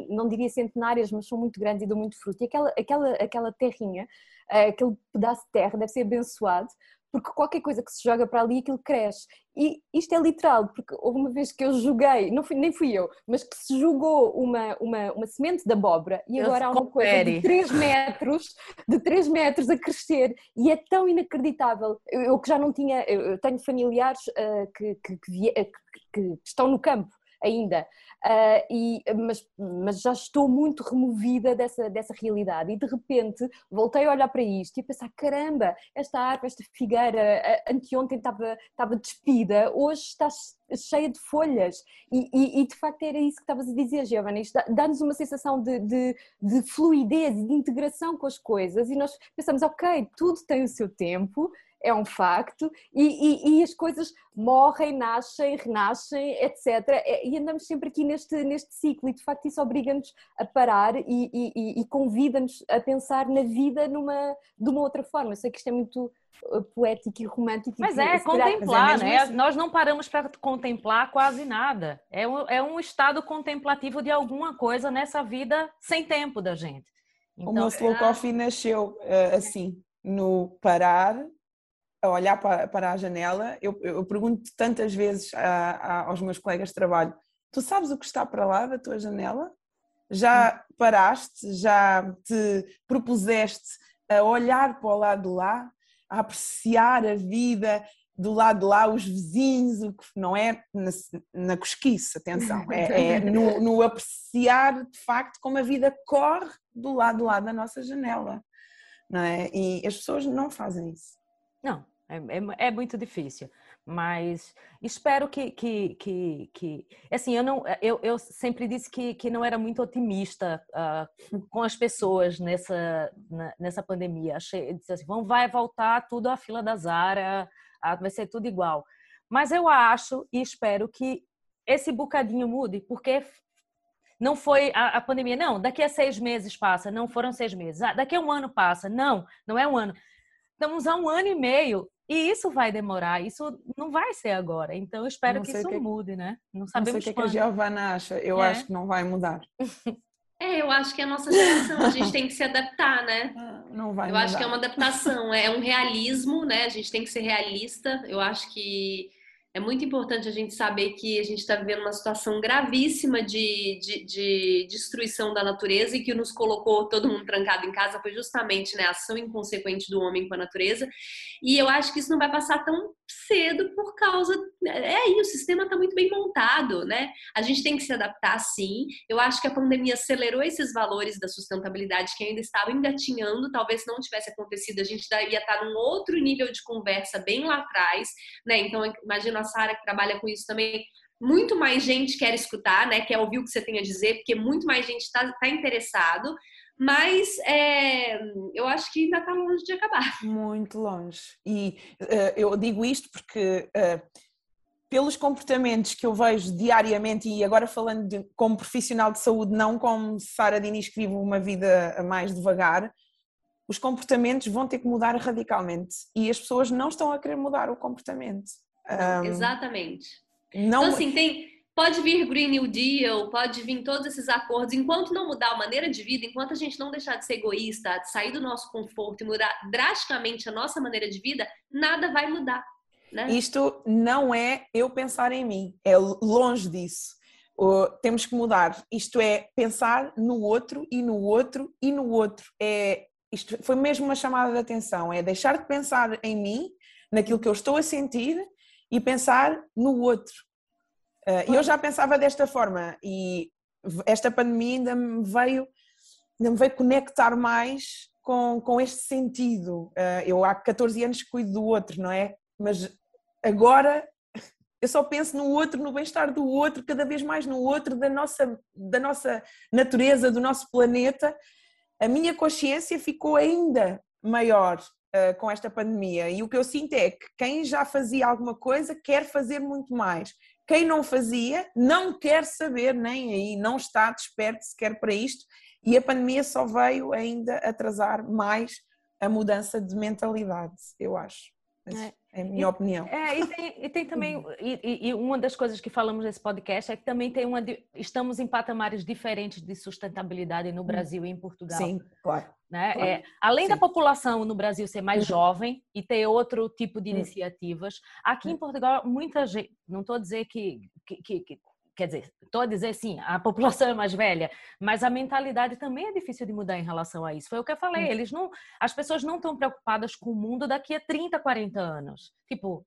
S5: não diria centenárias, mas são muito grandes e dão muito fruto. E aquela, aquela, aquela terrinha, ah, aquele pedaço de terra deve ser abençoado, porque qualquer coisa que se joga para ali, aquilo cresce. E isto é literal, porque houve uma vez que eu joguei, não fui, nem fui eu, mas que se jogou uma, uma, uma semente de abóbora e
S3: Eu
S5: agora há uma coisa de 3 metros, de 3 metros a crescer e é tão inacreditável. Eu, eu que já não tinha, eu eu tenho familiares ah, que, que, ah, que- que estão no campo ainda, ah, e, mas, mas já estou muito removida dessa, dessa realidade. E de repente voltei a olhar para isto e a pensar, caramba, esta árvore, esta figueira, anteontem estava, estava despida, hoje está cheia de folhas. E, e- e, de facto era isso que estavas a dizer, Giovanna, isto dá- dá-nos uma sensação de, de, de fluidez e de integração com as coisas e nós pensamos, ok, tudo tem o seu tempo, é um facto, e, e- e as coisas morrem, nascem, renascem, etc. É- E andamos sempre aqui neste, neste ciclo, e de facto isso obriga-nos a parar e, e- e- e convida-nos a pensar na vida numa, de uma outra forma. Eu sei que isto é muito uh, poético e romântico. e
S3: Mas
S5: que,
S3: é contemplar,
S7: mesmo
S3: né?
S7: assim.
S3: Nós não paramos para contemplar quase nada. É um, é um estado contemplativo de alguma coisa nessa vida sem tempo da gente.
S7: O
S3: Então,
S7: meu slow coffee nasceu eh, assim, no parar, a olhar para, para a janela. Eu, eu pergunto tantas vezes a- a- aos meus colegas de trabalho: tu sabes o que está para lá da tua janela? Já paraste? Já te propuseste a olhar para o lado de lá, a apreciar a vida do lado de lá, os vizinhos, o que não é na, na cosquice, atenção, é, é no, no apreciar de facto como a vida corre do lado de lá da nossa janela, não é? E as pessoas não fazem isso.
S3: Não, é, é- é muito difícil. Mas espero que, que, que, que- assim, eu não, eu, eu sempre disse que, que não era muito otimista ah, com as pessoas nessa, na- nessa pandemia. Achei, disse assim, vão, vai voltar tudo à fila da Zara, ah, vai ser tudo igual. Mas eu acho e espero que esse bocadinho mude, porque não foi a, a pandemia, não, daqui a seis meses passa, não foram seis meses, ah, daqui a um ano passa, não, não é um ano. Estamos há um ano e meio e isso vai demorar, isso não vai ser agora. Então eu espero que isso
S7: que
S3: mude, né? Não
S7: Não sei o
S3: sabemos
S7: que que a. Giovana acha, eu
S3: É.
S7: acho que não vai mudar.
S6: É, eu acho que é a nossa geração, a gente tem que se adaptar, né?
S7: Não vai
S6: Eu
S7: mudar.
S6: acho que é uma adaptação, é um realismo, né? A gente tem que ser realista. Eu acho que É muito importante a gente saber que a gente está vivendo uma situação gravíssima de, de, de, destruição da natureza e que nos colocou todo mundo trancado em casa foi justamente né, a ação inconsequente do homem com a natureza. E eu acho que isso não vai passar tão cedo por causa. É aí, o sistema está muito bem montado, né? A gente tem que se adaptar sim. Eu acho que a pandemia acelerou esses valores da sustentabilidade que ainda estavam engatinhando. Talvez não tivesse acontecido, a gente ia estar num outro nível de conversa bem lá atrás, né? Então, imagina a Sara que trabalha com isso também. Muito mais gente quer escutar, né? Quer ouvir o que você tem a dizer, porque muito mais gente está tá interessado mas é, eu acho que ainda está longe de acabar.
S7: Muito longe. E uh, eu digo isto porque, uh, pelos comportamentos que eu vejo diariamente, e agora falando de, como profissional de saúde, não como Sara Diniz que vive uma vida mais devagar, os comportamentos vão ter que mudar radicalmente e as pessoas não estão a querer mudar o comportamento.
S6: Um, Exatamente. Não... Então, assim, tem, Pode vir Green New Deal, pode vir todos esses acordos. Enquanto não mudar a maneira de vida, enquanto a gente não deixar de ser egoísta, de sair do nosso conforto e mudar drasticamente a nossa maneira de vida, nada vai mudar. Né?
S7: Isto não é eu pensar em mim, é longe disso. Temos que mudar. Isto é pensar no outro e no outro e no outro. É, isto foi mesmo uma chamada de atenção. É deixar de pensar em mim, naquilo que eu estou a sentir e pensar no outro. Uh, eu já pensava desta forma e esta pandemia ainda me veio, ainda me veio conectar mais com, com este sentido. Uh, eu há 14 anos cuido do outro, não é? Mas agora eu só penso no outro, no bem-estar do outro, cada vez mais no outro, da nossa, da nossa natureza, do nosso planeta. A minha consciência ficou ainda maior uh, com esta pandemia e o que eu sinto é que quem já fazia alguma coisa quer fazer muito mais quem não fazia não quer saber nem aí, não está desperto sequer para isto e a pandemia só veio ainda atrasar mais a mudança de mentalidade, eu acho. É. É a minha
S3: e,
S7: opinião.
S3: É, e tem, e tem também, uhum. e, e, uma das coisas que falamos nesse podcast é que também tem uma, estamos em patamares diferentes de sustentabilidade no hum. Brasil e em Portugal.
S7: Sim, claro.
S3: Né?
S7: claro.
S3: É, além Sim. da população no Brasil ser mais uhum. jovem e ter outro tipo de hum. iniciativas, aqui em hum. Portugal, muita gente, não estou a dizer que, que, que quer dizer, estou a dizer sim, a população é mais velha, mas a mentalidade também é difícil de mudar em relação a isso. Foi o que eu falei, eles não, as pessoas não estão preocupadas com o mundo daqui a 30, 40 anos. Tipo,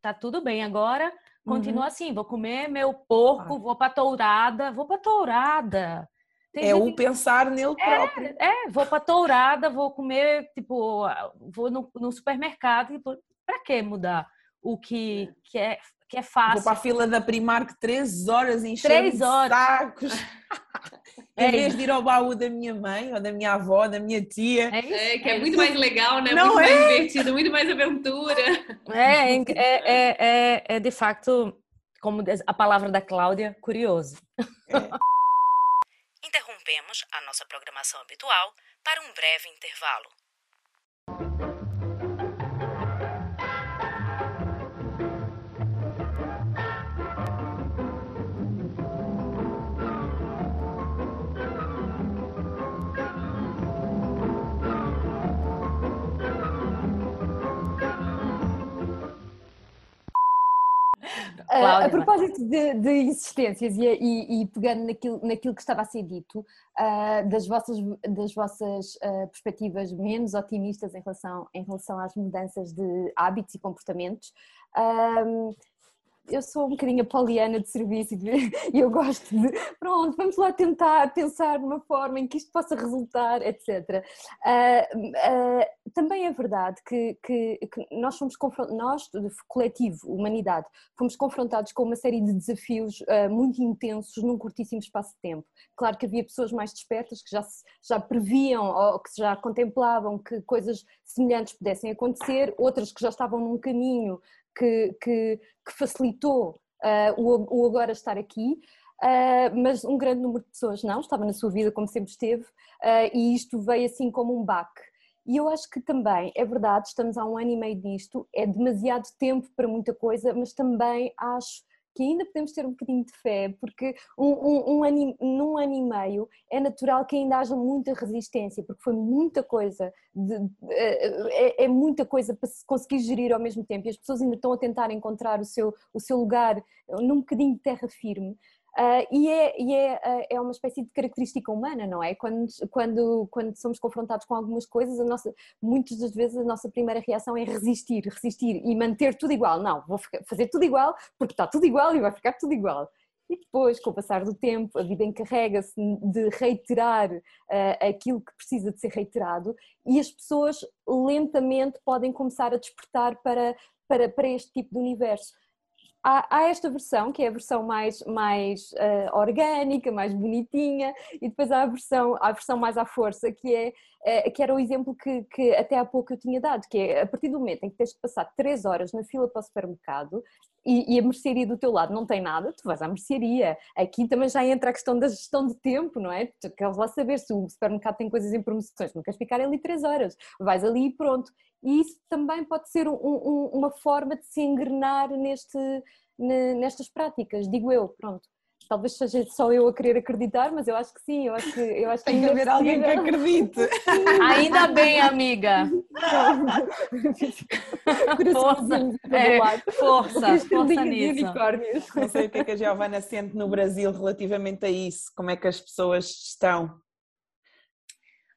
S3: tá tudo bem agora, continua uhum. assim, vou comer meu porco, vou para tourada, vou para tourada.
S7: Tem é o pensar nele
S3: é,
S7: próprio.
S3: É, vou para tourada, vou comer, tipo, vou no, no supermercado, tipo, para que mudar o que, é. que é que é fácil.
S7: Vou para a fila da Primark três horas encher três horas. sacos. em é vez de ir ao baú da minha mãe, ou da minha avó, da minha tia.
S6: É, isso, é que é, é muito mais legal, né? Não muito é? mais divertido, muito mais aventura.
S3: É, é, é, é, é de facto, como a palavra da Cláudia, curioso.
S8: Interrompemos a nossa programação habitual para um breve intervalo.
S5: Cláudia, a propósito de, de insistências e, e, e, pegando naquilo, naquilo que estava a ser dito, uh, das vossas, das vossas uh, perspectivas menos otimistas em relação, em relação às mudanças de hábitos e comportamentos, uh, eu sou um bocadinho a poliana de serviço e eu gosto de, pronto, vamos lá tentar pensar numa forma em que isto possa resultar, etc. Uh, uh, também é verdade que, que, que nós fomos nós, coletivo, humanidade, fomos confrontados com uma série de desafios uh, muito intensos num curtíssimo espaço de tempo. Claro que havia pessoas mais despertas que já, já previam ou que já contemplavam que coisas semelhantes pudessem acontecer, outras que já estavam num caminho que, que, que facilitou uh, o, o, agora estar aqui, uh, mas um grande número de pessoas não, estava na sua vida como sempre esteve, uh, e isto veio assim como um baque. E eu acho que também, é verdade, estamos há um ano e meio disto, é demasiado tempo para muita coisa, mas também acho que ainda podemos ter um bocadinho de fé, porque um, um, um num ano e meio é natural que ainda haja muita resistência, porque foi muita coisa, de, é, é, muita coisa para se conseguir gerir ao mesmo tempo e as pessoas ainda estão a tentar encontrar o seu, o seu lugar num bocadinho de terra firme. Uh, e é, e é, uh, é uma espécie de característica humana, não é? Quando, quando, quando somos confrontados com algumas coisas, a nossa, muitas das vezes a nossa primeira reação é resistir, resistir e manter tudo igual. Não, vou fazer tudo igual porque está tudo igual e vai ficar tudo igual. E depois, com o passar do tempo, a vida encarrega-se de reiterar uh, aquilo que precisa de ser reiterado e as pessoas lentamente podem começar a despertar para, para, para este tipo de universo há, há, esta versão, que é a versão mais, mais uh, orgânica, mais bonitinha, e depois há a versão, há a versão mais à força, que, é, uh, que era o exemplo que, que até há pouco eu tinha dado, que é a partir do momento em que tens que passar 3 horas na fila para o supermercado e, e, a mercearia do teu lado não tem nada, tu vais à mercearia. Aqui também já entra a questão da gestão de tempo, não é? Tu queres lá saber se o supermercado tem coisas em promoções, não queres ficar ali 3 horas, vais ali e pronto. E isso também pode ser um, um, uma forma de se engrenar neste, nestas práticas, digo eu, pronto. Talvez seja só eu a querer acreditar, mas eu acho que sim, eu acho que, eu acho
S7: Tem que haver alguém que acredite.
S3: Ainda bem, amiga. força, é, força, força nisso.
S7: Não sei o que é que a Giovana sente no Brasil relativamente a isso, como é que as pessoas estão.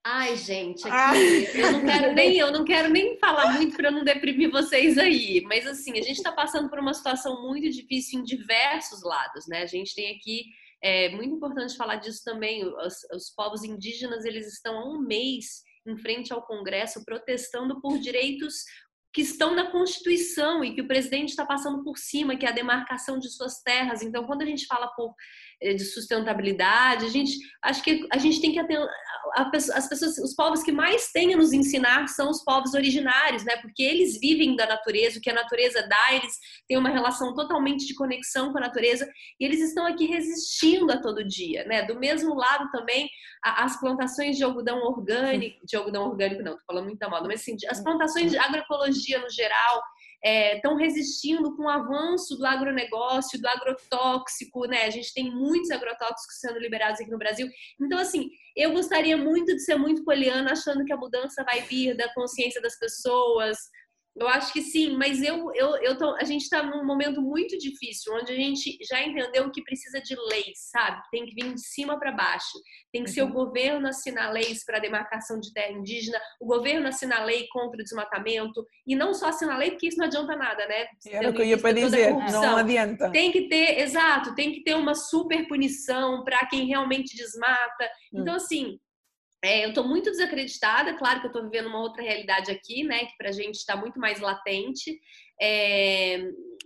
S6: Ai, gente, aqui ah. eu não quero nem eu não quero nem falar muito para não deprimir vocês aí, mas assim a gente está passando por uma situação muito difícil em diversos lados, né? A gente tem aqui é muito importante falar disso também. Os, os povos indígenas eles estão há um mês em frente ao Congresso protestando por direitos que estão na Constituição e que o presidente está passando por cima, que é a demarcação de suas terras. Então, quando a gente fala por de sustentabilidade. A gente acho que a gente tem que atender as pessoas, os povos que mais têm a nos ensinar são os povos originários, né? Porque eles vivem da natureza, o que a natureza dá, eles têm uma relação totalmente de conexão com a natureza e eles estão aqui resistindo a todo dia, né? Do mesmo lado também as plantações de algodão orgânico, de algodão orgânico não, tô falando muito moda, mas assim, as plantações de agroecologia no geral, estão é, resistindo com o avanço do agronegócio, do agrotóxico, né? A gente tem muitos agrotóxicos sendo liberados aqui no Brasil. Então, assim, eu gostaria muito de ser muito poliana, achando que a mudança vai vir da consciência das pessoas, eu acho que sim, mas eu, eu, eu tô, a gente está num momento muito difícil, onde a gente já entendeu que precisa de leis, sabe? Tem que vir de cima para baixo. Tem que uhum. ser o uhum. governo assinar leis para demarcação de terra indígena, o governo assinar lei contra o desmatamento, e não só assinar lei, porque isso não adianta nada, né?
S7: Era o que eu ia para dizer, não adianta.
S6: Tem que ter, exato, tem que ter uma super punição para quem realmente desmata. Hum. Então, assim, é, eu estou muito desacreditada, claro que eu estou vivendo uma outra realidade aqui, né, que para a gente está muito mais latente, é,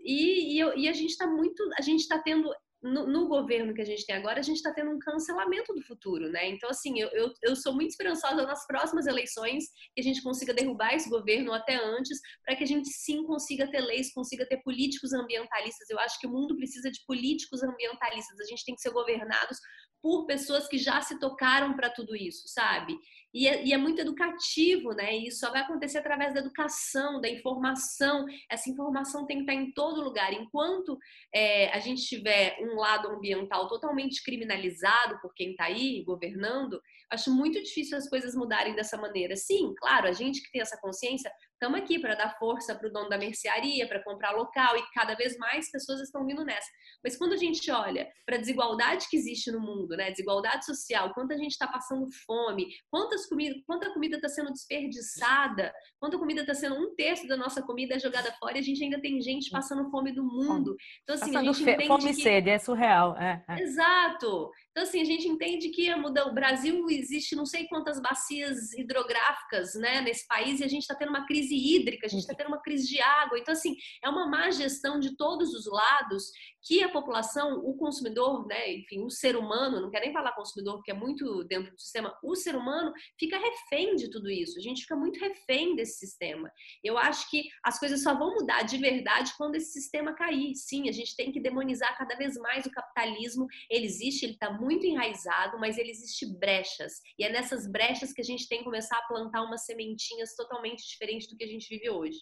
S6: e, e, e, a gente está muito, a gente está tendo no, no, governo que a gente tem agora, a gente está tendo um cancelamento do futuro, né? Então, assim, eu, eu, eu, sou muito esperançosa nas próximas eleições que a gente consiga derrubar esse governo até antes, para que a gente sim consiga ter leis, consiga ter políticos ambientalistas. Eu acho que o mundo precisa de políticos ambientalistas. A gente tem que ser governados por pessoas que já se tocaram para tudo isso, sabe? E é, e é, muito educativo, né? E isso só vai acontecer através da educação, da informação. Essa informação tem que estar em todo lugar. Enquanto é, a gente tiver um lado ambiental totalmente criminalizado por quem está aí governando, acho muito difícil as coisas mudarem dessa maneira. Sim, claro, a gente que tem essa consciência estamos aqui para dar força para o dono da mercearia, para comprar local e cada vez mais pessoas estão vindo nessa. Mas quando a gente olha para a desigualdade que existe no mundo, né, desigualdade social, quanta gente está passando fome, quantas comida, quanta comida está sendo desperdiçada, quanta comida está sendo um terço da nossa comida é jogada fora e a gente ainda tem gente passando fome do mundo. Então assim passando a gente entende
S3: fome
S6: que...
S3: e sede é surreal. É,
S6: é. Exato. Então, assim, a gente entende que o Brasil existe não sei quantas bacias hidrográficas né, nesse país e a gente está tendo uma crise hídrica, a gente está tendo uma crise de água. Então, assim, é uma má gestão de todos os lados que a população, o consumidor, né, enfim, o ser humano, não quero nem falar consumidor, porque é muito dentro do sistema, o ser humano fica refém de tudo isso, a gente fica muito refém desse sistema. Eu acho que as coisas só vão mudar de verdade quando esse sistema cair. Sim, a gente tem que demonizar cada vez mais o capitalismo, ele existe, ele está muito enraizado, mas ele existe brechas, e é nessas brechas que a gente tem que começar a plantar umas sementinhas totalmente diferentes do que a gente vive hoje.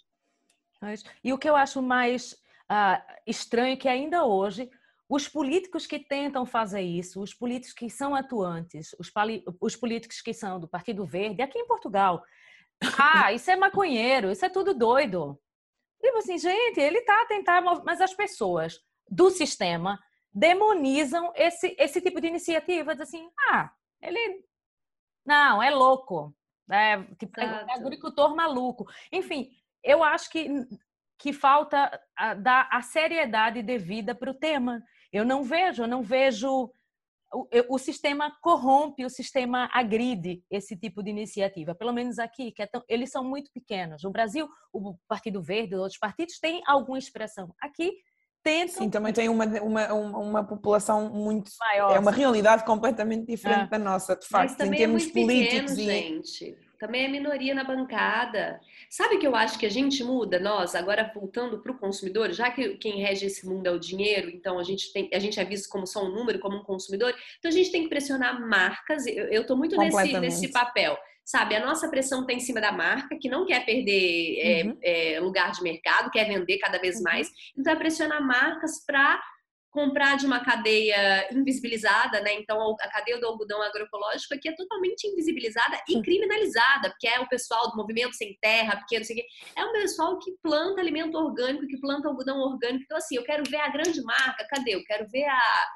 S3: E o que eu acho mais ah, estranho que ainda hoje os políticos que tentam fazer isso, os políticos que são atuantes, os, os políticos que são do Partido Verde, aqui em Portugal, ah, isso é maconheiro, isso é tudo doido. Tipo assim, gente, ele está a tentar, mas as pessoas do sistema demonizam esse, esse tipo de iniciativa, dizem assim, ah, ele não, é louco, é, tipo, é agricultor maluco. Enfim, eu acho que, que falta a, dar a seriedade devida para o tema. Eu não vejo, eu não vejo o, o, sistema corrompe, o sistema agride esse tipo de iniciativa. Pelo menos aqui, que é tão, eles são muito pequenos. No Brasil, o Partido Verde, outros partidos têm alguma expressão. Aqui tentam.
S7: Sim, também tem uma, uma, uma, população muito. Maior. É uma realidade completamente diferente é. da nossa, de facto, em termos
S6: é
S7: políticos.
S6: Pequeno, e... gente. Também é minoria na bancada. Sabe que eu acho que a gente muda, nós, agora voltando para o consumidor, já que quem rege esse mundo é o dinheiro, então a gente, tem, a gente é visto como só um número, como um consumidor, então a gente tem que pressionar marcas. Eu estou muito nesse, nesse papel sabe? A nossa pressão está em cima da marca, que não quer perder é, uhum. é, lugar de mercado, quer vender cada vez uhum. mais. Então, é pressionar marcas para comprar de uma cadeia invisibilizada, né? Então, a cadeia do algodão agroecológico aqui é totalmente invisibilizada e criminalizada, porque é o pessoal do movimento sem terra, porque não sei o quê. É o pessoal que planta alimento orgânico, que planta algodão orgânico. Então, assim, eu quero ver a grande marca, cadê? Eu quero ver a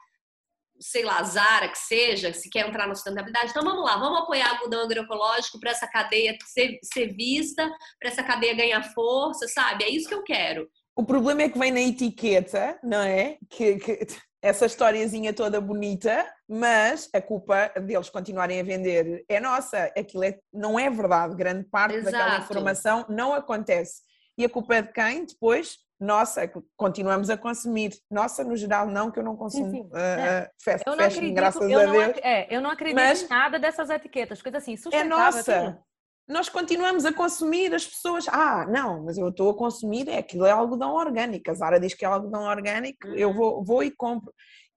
S6: sei lá, Zara, que seja, se quer entrar na sustentabilidade. Então vamos lá, vamos apoiar o algodão agroecológico para essa cadeia ser, ser vista, para essa cadeia ganhar força, sabe? É isso que eu quero.
S7: O problema é que vem na etiqueta, não é? Que, que essa historiazinha toda bonita, mas a culpa deles continuarem a vender é nossa. Aquilo é, não é verdade. Grande parte Exato. daquela informação não acontece. E a culpa é de quem? Depois nossa, é continuamos a consumir. Nossa, no geral, não, que eu não consumo sim, sim. Uh, é. fast eu fashion, graças
S3: eu
S7: a
S3: Deus. é, eu não acredito Mas em nada dessas etiquetas, coisa assim,
S7: É nossa. Nós continuamos a consumir as pessoas. Ah, não, mas eu estou a consumir, é aquilo é algodão orgânico. A Zara diz que é algodão orgânico, uhum. eu vou, vou e compro.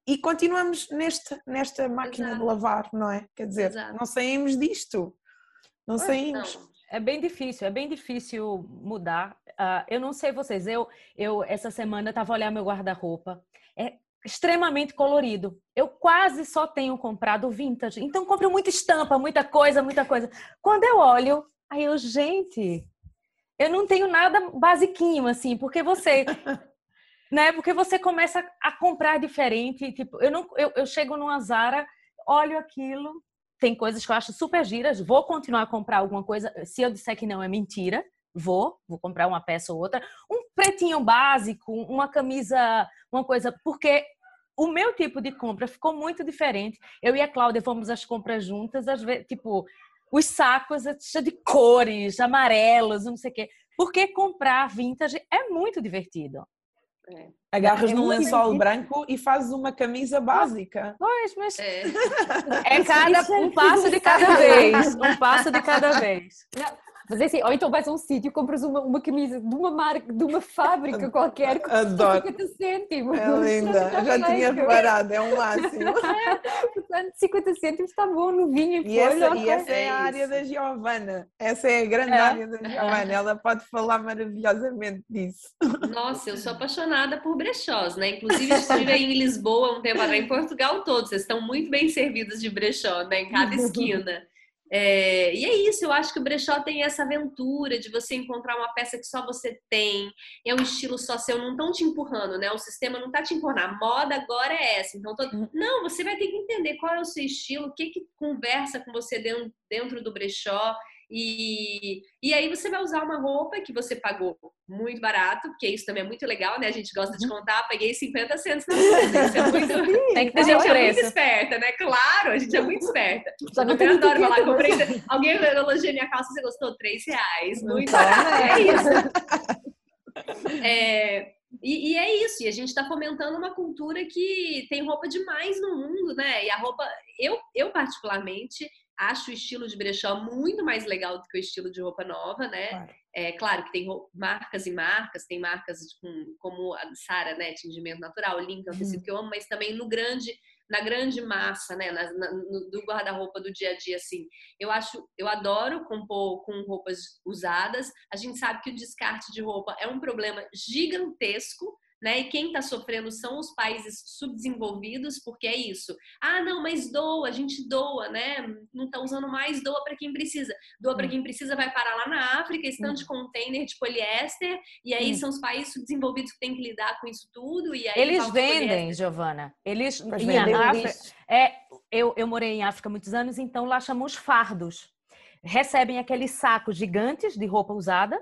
S7: E continuamos neste, nesta máquina Exato. de lavar, não é? Quer dizer, Exato. não saímos disto. Não saímos. Não.
S3: É bem difícil, é bem difícil mudar. Uh, eu não sei vocês, eu, eu essa semana estava olhando meu guarda-roupa. É extremamente colorido. Eu quase só tenho comprado vintage. Então compro muita estampa, muita coisa, muita coisa. Quando eu olho, aí eu, gente, eu não tenho nada basiquinho assim, porque você né? Porque você começa a comprar diferente, tipo, eu não eu, eu chego numa Zara, olho aquilo, tem coisas que eu acho super giras, vou continuar a comprar alguma coisa. Se eu disser que não é mentira, vou, vou comprar uma peça ou outra. Um pretinho básico, uma camisa, uma coisa, porque o meu tipo de compra ficou muito diferente. Eu e a Cláudia fomos às compras juntas, às vezes, tipo, os sacos cheios de cores, amarelos, não sei o quê. Porque comprar vintage é muito divertido.
S7: É. Agarras é num lençol branco e fazes uma camisa básica.
S3: Pois, mas é, é cada um passo de cada vez. Um passo de cada vez.
S5: Não, mas é assim, ou então vais a um sítio e compras uma, uma camisa de uma marca, de uma fábrica qualquer com Adoro. 50 cêntimos.
S7: É linda, já tinha reparado, é um máximo.
S5: Portanto, 50 cêntimos está bom no vinho
S7: e, e essa, e essa é, é a área da Giovana. Essa é a grande é. área da Giovana. Ela pode falar maravilhosamente disso.
S6: Nossa, eu sou apaixonada por brechós, né? Inclusive, estive em Lisboa um tempo atrás, em Portugal todo. Vocês estão muito bem servidos de brechó, né? Em cada esquina. É, e é isso, eu acho que o brechó tem essa aventura de você encontrar uma peça que só você tem, é um estilo só seu, não estão te empurrando, né? O sistema não está te empurrando, a moda agora é essa. Então, todo... Uhum. não, você vai ter que entender qual é o seu estilo, o que, que conversa com você dentro, dentro do brechó. E, e aí você vai usar uma roupa que você pagou muito barato, porque isso também é muito legal, né? A gente gosta de uhum. contar, paguei 50 centos na Isso é muito... Tem que ter a gente é muito esperta, né? Claro, a gente é muito esperta. Eu adoro falar, comprei... Alguém elogia minha calça, você gostou? Três reais. Muito barato. É isso. É, e, e, é isso, e a gente está fomentando uma cultura que tem roupa demais no mundo, né? E a roupa, eu, eu particularmente, acho o estilo de brechó muito mais legal do que o estilo de roupa nova, né? Claro. É claro que tem marcas e marcas, tem marcas com, como a Sara, né? Tingimento natural, Lincoln, uhum. tecido que eu amo, mas também no grande, na grande massa, né? Na, na, no, do guarda-roupa do dia a dia, assim. Eu acho, eu adoro compor com roupas usadas. A gente sabe que o descarte de roupa é um problema gigantesco né? E quem está sofrendo são os países subdesenvolvidos, porque é isso. Ah, não, mas doa, a gente doa, né? Não está usando mais, doa para quem precisa. Doa para quem precisa vai parar lá na África, estando de container de poliéster, e aí são os países subdesenvolvidos que têm que lidar com isso tudo. E aí
S3: Eles vendem. Giovana. Eles em
S7: vendem
S3: África- é, eu, eu morei em África há muitos anos, então lá chamamos fardos. Recebem aqueles sacos gigantes de roupa usada.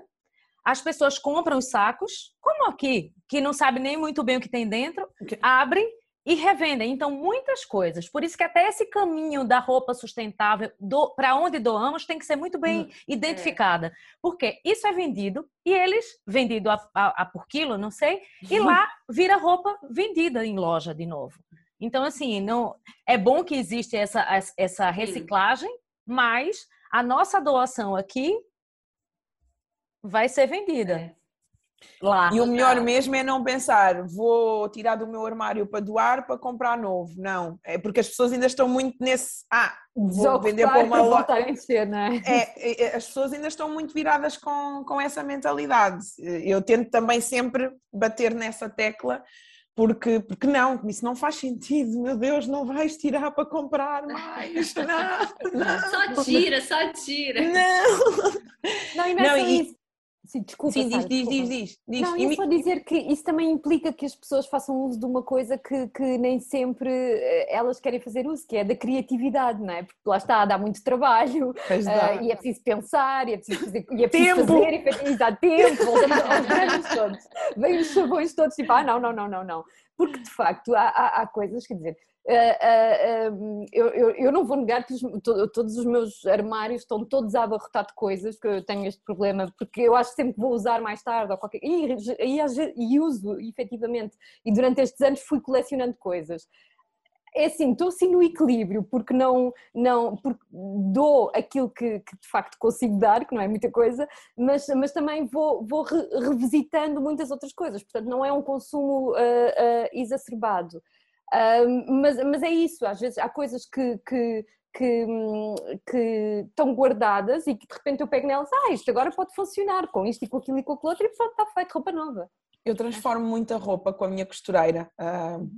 S3: As pessoas compram os sacos, como aqui, que não sabe nem muito bem o que tem dentro,
S7: Ok.
S3: abrem e revendem. Então, muitas coisas. Por isso que até esse caminho da roupa sustentável, para onde doamos, tem que ser muito bem identificada. Porque isso é vendido e eles, vendido a, a- a por quilo, não sei, e lá vira roupa vendida em loja de novo. Então, assim, não é bom que existe essa, essa reciclagem, mas a nossa doação aqui vai ser vendida lá.
S7: E o melhor mesmo é não pensar, vou tirar do meu armário para doar para comprar novo. Não, é porque as pessoas ainda estão muito nesse. Ah, vou vender para uma loja.
S5: não é?
S7: É, é, as pessoas ainda estão muito viradas com, com essa mentalidade. Eu tento também sempre bater nessa tecla, porque, porque não, isso não faz sentido, meu Deus, não vais tirar para comprar mais. Não, não,
S6: Só tira, só tira.
S7: não.
S5: Não, e não é
S7: e-.
S5: Sim, desculpa,
S7: Sim, diz, diz, diz, diz. diz.
S5: Não,
S7: E me-
S5: só dizer que isso também implica que as pessoas façam uso de uma coisa que, que nem sempre eh, elas querem fazer uso, que é da criatividade, não é? Porque lá está, dá muito trabalho eh, e é preciso pensar, e é preciso fazer, e é preciso
S7: Tempo.
S5: fazer, e dá tempo, voltamos aos todos, vêm os chavões todos, tipo, ah, não, não, não, não, não. Porque de facto há, há- há coisas, quer dizer, eh, eh, hum, eu, eu, não vou negar que os- to- todos os meus armários estão todos a abarrotar de coisas, que eu tenho este problema, porque eu acho que sempre que vou usar mais tarde ou qualquer e, e, e uso efetivamente, e durante estes anos fui colecionando coisas. É assim, estou assim no equilíbrio, porque não, não porque dou aquilo que, que de facto consigo dar, que não é muita coisa, mas, mas também vou, vou re- revisitando muitas outras coisas, portanto não é um consumo exacerbado. Mas, mas é isso, às vezes há coisas que, que, que, hum, que estão guardadas e que de repente eu pego nelas, ah, isto agora pode funcionar com isto e com aquilo e com aquilo outro e pronto, está feito, roupa nova.
S7: Eu transformo muita roupa com a minha costureira.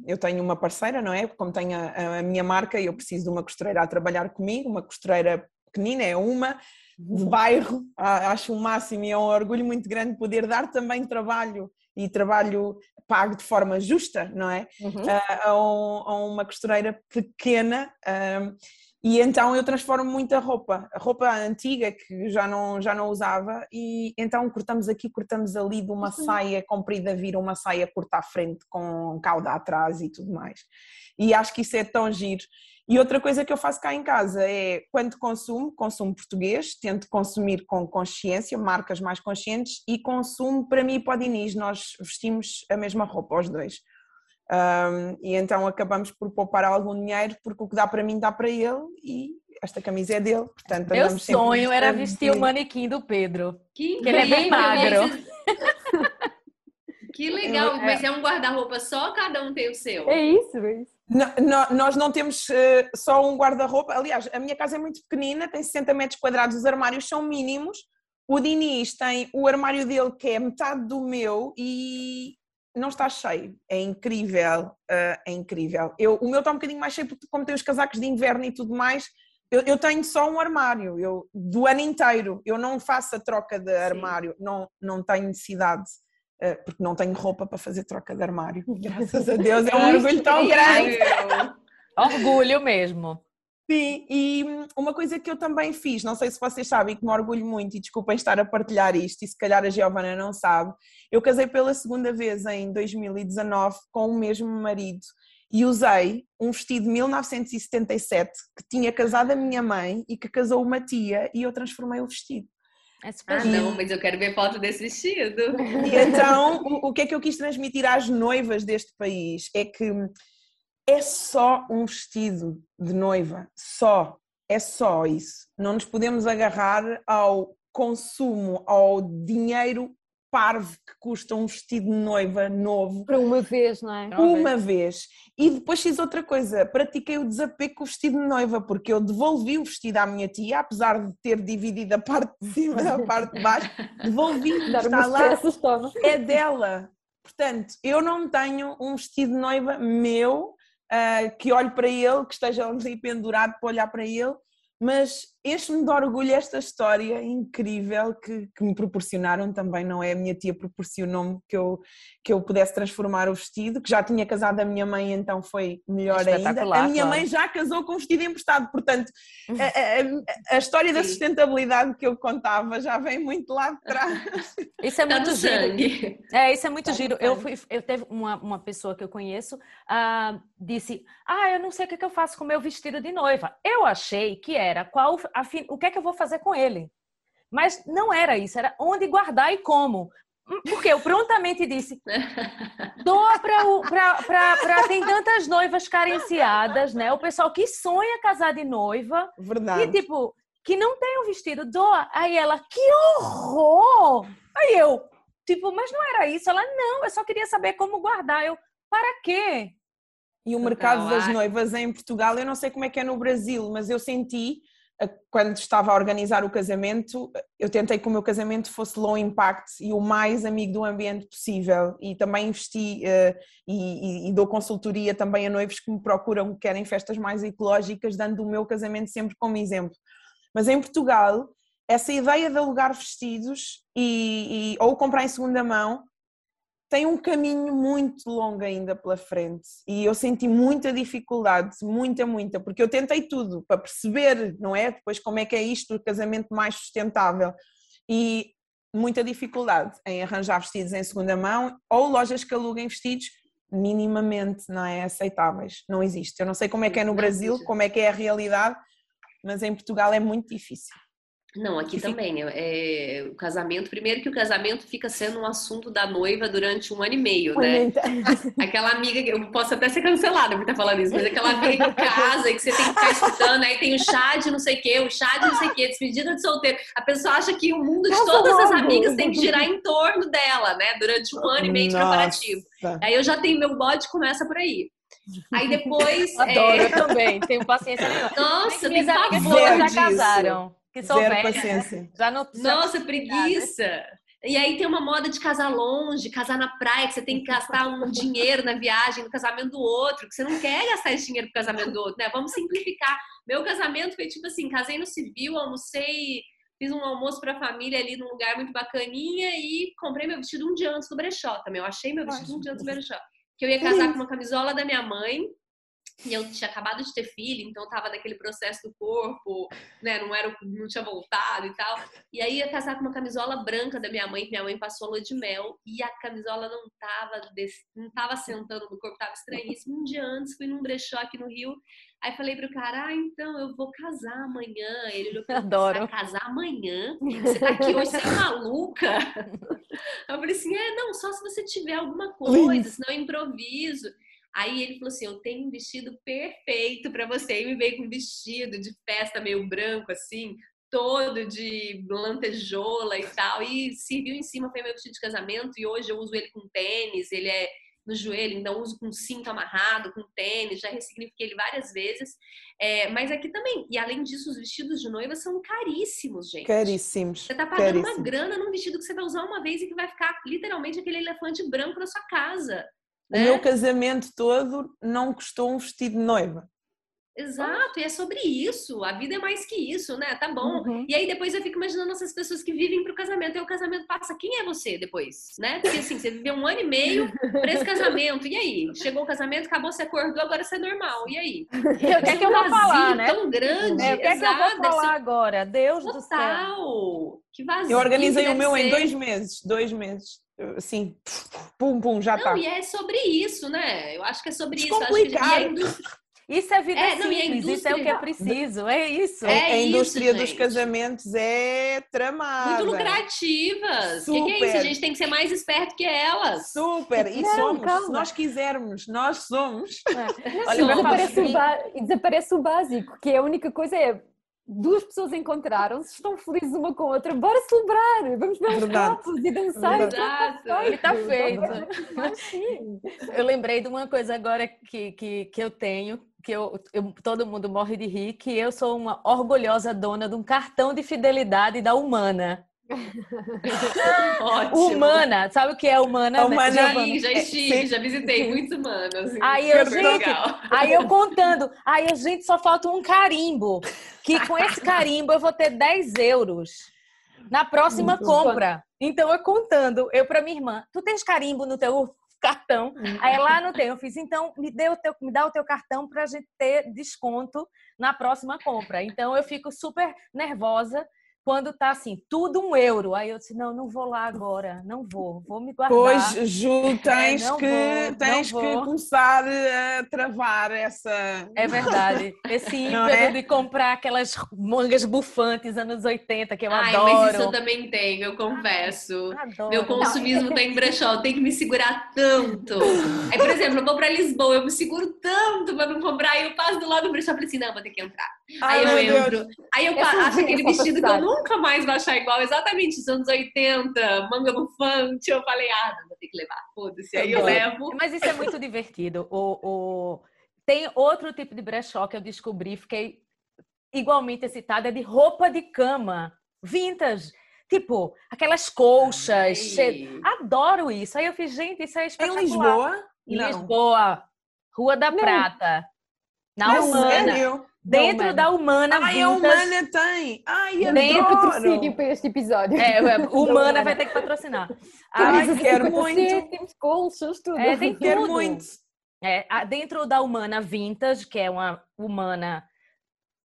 S7: Eu tenho uma parceira, não é? Como tenho a minha marca, eu preciso de uma costureira a trabalhar comigo, uma costureira pequenina, é uma, de bairro. Acho o máximo e é um orgulho muito grande poder dar também trabalho e trabalho pago de forma justa, não é? a, a a uma costureira pequena ahm, e então eu transformo muita roupa, a roupa antiga que já não, já não usava e então cortamos aqui, cortamos ali de uma saia comprida vir uma saia curta à frente com cauda atrás e tudo mais e acho que isso é tão giro e outra coisa que eu faço cá em casa é, quando consumo, consumo português, tento consumir com consciência, marcas mais conscientes, e consumo para mim e para o Diniz, nós vestimos a mesma roupa, os dois. Um, e então acabamos por poupar algum dinheiro, porque o que dá para mim dá para ele, e esta camisa é dele, portanto
S3: Meu sonho era vestir o manequim do Pedro.
S6: Que
S3: Que ele é bem magro.
S6: Que legal,
S3: É.
S6: mas é um guarda-roupa só cada um tem o seu?
S5: É isso, é isso.
S7: No- no- nós não temos eh, só um guarda-roupa, aliás, a minha casa é muito pequenina, tem 60 metros quadrados, os armários são mínimos. O Diniz tem o armário dele que é metade do meu e não está cheio. É incrível, eh, é incrível. Eu, o meu está um bocadinho mais cheio porque, como tem os casacos de inverno e tudo mais, eu, eu tenho só um armário eu, do ano inteiro. Eu não faço a troca de armário, não, não tenho necessidade. Eh, Porque não tenho roupa para fazer troca de armário. Graças a Deus, é um orgulho tão grande.
S3: Orgulho mesmo.
S7: Sim, e hum, uma coisa que eu também fiz, não sei se vocês sabem, que me orgulho muito, e desculpem estar a partilhar isto, e se calhar a Giovana não sabe, eu casei pela segunda vez em 2019 com o mesmo marido e usei um vestido de 1977 que tinha casado a minha mãe e que casou uma tia e eu transformei o vestido.
S3: É super
S6: Ah, não, mas eu quero ver foto desse vestido.
S7: E então, o, o que é que eu quis transmitir às noivas deste país é que é só um vestido de noiva, só, é só isso. Não nos podemos agarrar ao consumo, ao dinheiro parvo que custa um vestido de noiva novo
S5: Para uma vez, não é?
S7: uma vez. E depois fiz outra coisa, pratiquei o desapego com o vestido de noiva, porque eu devolvi o vestido à minha tia, apesar de ter dividido a parte de cima da parte de baixo, devolvi, está lá, é dela. Portanto, eu não tenho um vestido de noiva meu uh, que olhe para ele, que esteja ali pendurado para olhar para ele, mas enche-me de orgulho esta história incrível que, que, me proporcionaram também, não é? A minha tia proporcionou-me que eu, que eu pudesse transformar o vestido, que já tinha casado a minha mãe, então foi melhor ainda. A minha mãe já casou com um vestido emprestado, portanto, a, a, a história Sim. da sustentabilidade que eu contava já vem muito lá de trás.
S3: Isso é muito giro. É, isso é muito tá giro. Eu, fui, eu teve uma, uma pessoa que eu conheço, uh, disse, ah, eu não sei o que, que eu faço com o meu vestido de noiva. Eu achei que era qual o que é que eu vou fazer com ele? Mas não era isso, era onde guardar e como. Hum, porque eu prontamente disse: doa para. Tem tantas noivas carenciadas, né? O pessoal que sonha casar de noiva.
S7: Verdade.
S3: E tipo, que não tem o um vestido, doa. Aí ela, que horror! Aí eu, tipo, mas não era isso. Ela, não, eu só queria saber como guardar. Eu, para quê?
S7: E o mercado das noivas em Portugal, eu não sei como é que é no Brasil, mas eu senti quando estava a organizar o casamento, eu tentei que o meu casamento fosse low impact e o mais amigo do ambiente possível. E também investi uh, e, e, e, dou consultoria também a noivos que me procuram, que querem festas mais ecológicas, dando o meu casamento sempre como exemplo. Mas em Portugal, essa ideia de alugar vestidos e, e ou comprar em segunda mão tem um caminho muito longo ainda pela frente e eu senti muita dificuldade, muita, muita, porque eu tentei tudo para perceber, não é? Depois como é que é isto, o casamento mais sustentável e muita dificuldade em arranjar vestidos em segunda mão ou lojas que aluguem vestidos minimamente não é aceitáveis, não existe. Eu não sei como é que é no Brasil, como é que é a realidade, mas em Portugal é muito difícil.
S6: Não, aqui também. Fica... É, o casamento, primeiro que o casamento fica sendo um assunto da noiva durante um ano e meio, né? Aquela amiga que eu posso até ser cancelada por estar falando isso, mas aquela amiga que casa e que você tem que ficar escutando, aí tem o chá de não sei o quê, o chá de não sei o quê, despedida de solteiro. A pessoa acha que o mundo de todas as amigas tem que girar em torno dela, né? Durante um ano e meio de preparativo. Aí eu já tenho meu bode começa por aí. Aí depois.
S3: Adoro, é... eu também, tenho paciência nenhuma.
S6: Nossa,
S3: minhas amigas já casaram. Que sou
S7: Zero
S3: velha,
S7: paciência.
S3: Já não,
S6: já Nossa, preguiça! E aí tem uma moda de casar longe, casar na praia, que você tem que gastar um dinheiro na viagem, no casamento do outro, que você não quer gastar esse dinheiro pro casamento do outro, né? Vamos simplificar. Meu casamento foi tipo assim, casei no civil, almocei, fiz um almoço para a família ali num lugar muito bacaninha e comprei meu vestido um dia antes do brechó também. Eu achei meu vestido um dia antes do brechó. Que eu ia casar com uma camisola da minha mãe, e eu tinha acabado de ter filho, então tava naquele processo do corpo, né? Não era, não tinha voltado e tal. E aí ia casar com uma camisola branca da minha mãe, que minha mãe passou lua de mel, e a camisola não tava, não tava sentando no corpo, tava estranhíssimo. Um dia antes fui num brechó aqui no Rio, aí falei pro cara, ah, então eu vou casar amanhã. Ele olhou pra
S3: Adoro.
S6: Vai casar amanhã? Você tá aqui hoje, você é maluca? Eu falei assim, é, não, só se você tiver alguma coisa, senão eu improviso. Aí ele falou assim: Eu tenho um vestido perfeito para você. E me veio com um vestido de festa meio branco, assim, todo de lantejola e tal. E serviu em cima, foi meu vestido de casamento. E hoje eu uso ele com tênis, ele é no joelho, então uso com cinto amarrado, com tênis, já ressignifiquei ele várias vezes. É, mas aqui também, e além disso, os vestidos de noiva são caríssimos, gente.
S7: Caríssimos.
S6: Você tá pagando uma grana num vestido que você vai usar uma vez e que vai ficar literalmente aquele elefante branco na sua casa.
S7: O meu casamento todo não custou um vestido de noiva.
S6: Exato, e é sobre isso. A vida é mais que isso, né? Tá bom. Uhum. E aí depois eu fico imaginando essas pessoas que vivem pro casamento. E o casamento passa. Quem é você depois, né? Porque assim, você viveu um ano e meio para esse casamento. E aí? Chegou o casamento, acabou, você acordou, agora você é normal. E aí?
S3: O que é que eu vou falar, né?
S6: tão grande.
S3: É, o que é que eu vou falar agora? Deus
S6: Total.
S3: do céu.
S6: Que vazio.
S7: Eu organizei o meu ser. em dois meses. Dois meses assim, pum, pum, já
S6: não,
S7: tá.
S6: Não, e é sobre isso, né? Eu acho que é sobre isso.
S7: Acho que,
S3: Isso é vida é, não, simples, isso é o que é preciso, é isso.
S7: É, a indústria isso, dos casamentos é tramada.
S6: Muito lucrativas. O que, que, é isso? A gente tem que ser mais esperto que elas.
S7: Super, e não, somos. Calma. Se nós quisermos, nós somos.
S5: É. Olha, desaparece o, desaparece o básico, que é a única coisa é duas pessoas encontraram-se, estão felizes uma com a outra, bora celebrar, vamos ver os copos e dançar.
S3: Exato, e está feito. Eu lembrei de uma coisa agora que, que, que eu tenho, que eu, eu, todo mundo morre de rir, que eu sou uma orgulhosa dona de um cartão de fidelidade da Humana.
S6: Ótimo.
S3: Humana, sabe o que é humana?
S7: A humana-
S6: já
S7: É,
S6: estive,
S7: sim.
S6: já visitei muitos humanos.
S3: Aí eu, gente, aí eu contando, aí a gente só falta um carimbo, que com esse carimbo eu vou ter 10 euros na próxima compra. Então eu contando, eu para minha irmã, tu tens carimbo no teu cartão? Aí lá não tem, eu fiz, então me, dê o teu, me dá o teu cartão pra gente ter desconto na próxima compra. Então eu fico super nervosa quando tá assim, tudo um euro. Aí eu disse, não, não vou lá agora, não vou, vou me guardar.
S7: Pois, Ju, tens,
S3: É, não
S7: que,
S3: vou,
S7: tens
S3: não
S7: que começar a travar essa.
S3: É verdade. Esse
S7: Não
S3: ímpeto
S7: é?
S3: de comprar aquelas mangas bufantes anos 80 que eu
S6: Ai,
S3: adoro.
S6: mas isso eu também tenho, eu confesso.
S3: Adoro.
S6: Meu consumismo tá em brechó, eu tenho que me segurar tanto. Aí, por exemplo, eu vou pra Lisboa, eu me seguro tanto pra não comprar, aí eu passo do lado do brechó e falei assim, não, vou ter que entrar.
S7: Ai,
S6: Aí eu
S7: meu Deus.
S6: entro. Aí eu
S5: Essa
S6: acho aquele
S5: só
S6: vestido que eu
S5: passar.
S6: Nunca mais vou achar igual, exatamente, dos anos 80, manga bufante. Eu falei, ah, não vou ter que levar, foda-se. Aí eu levo.
S3: Mas isso é muito divertido. O, o... Tem outro tipo de brechó que eu descobri, fiquei igualmente excitada, é de roupa de cama, vintage. Tipo, aquelas colchas. Cheias- Adoro isso. Aí eu fiz, gente, isso é
S7: Em
S3: espetacular.
S7: Lisboa?
S3: Em
S7: Não.
S3: Lisboa, Rua da
S5: Não.
S3: Prata. Na
S7: Mas
S3: Humana.
S7: sério?
S3: Dentro
S5: Humana.
S3: da Humana
S7: Ai, a. Humana tem! Ai,
S3: Dentro
S7: adoro!
S5: patrocínio para este episódio.
S3: É,
S5: Da
S3: Humana vai ter que patrocinar.
S7: Ai,
S3: Ai,
S7: quero
S5: 50
S7: muito.
S5: cêntimos, colchas, tudo.
S3: É, tem
S7: Quero
S3: tudo.
S7: muito!
S3: É, a- dentro da Humana Vintage, que é uma Humana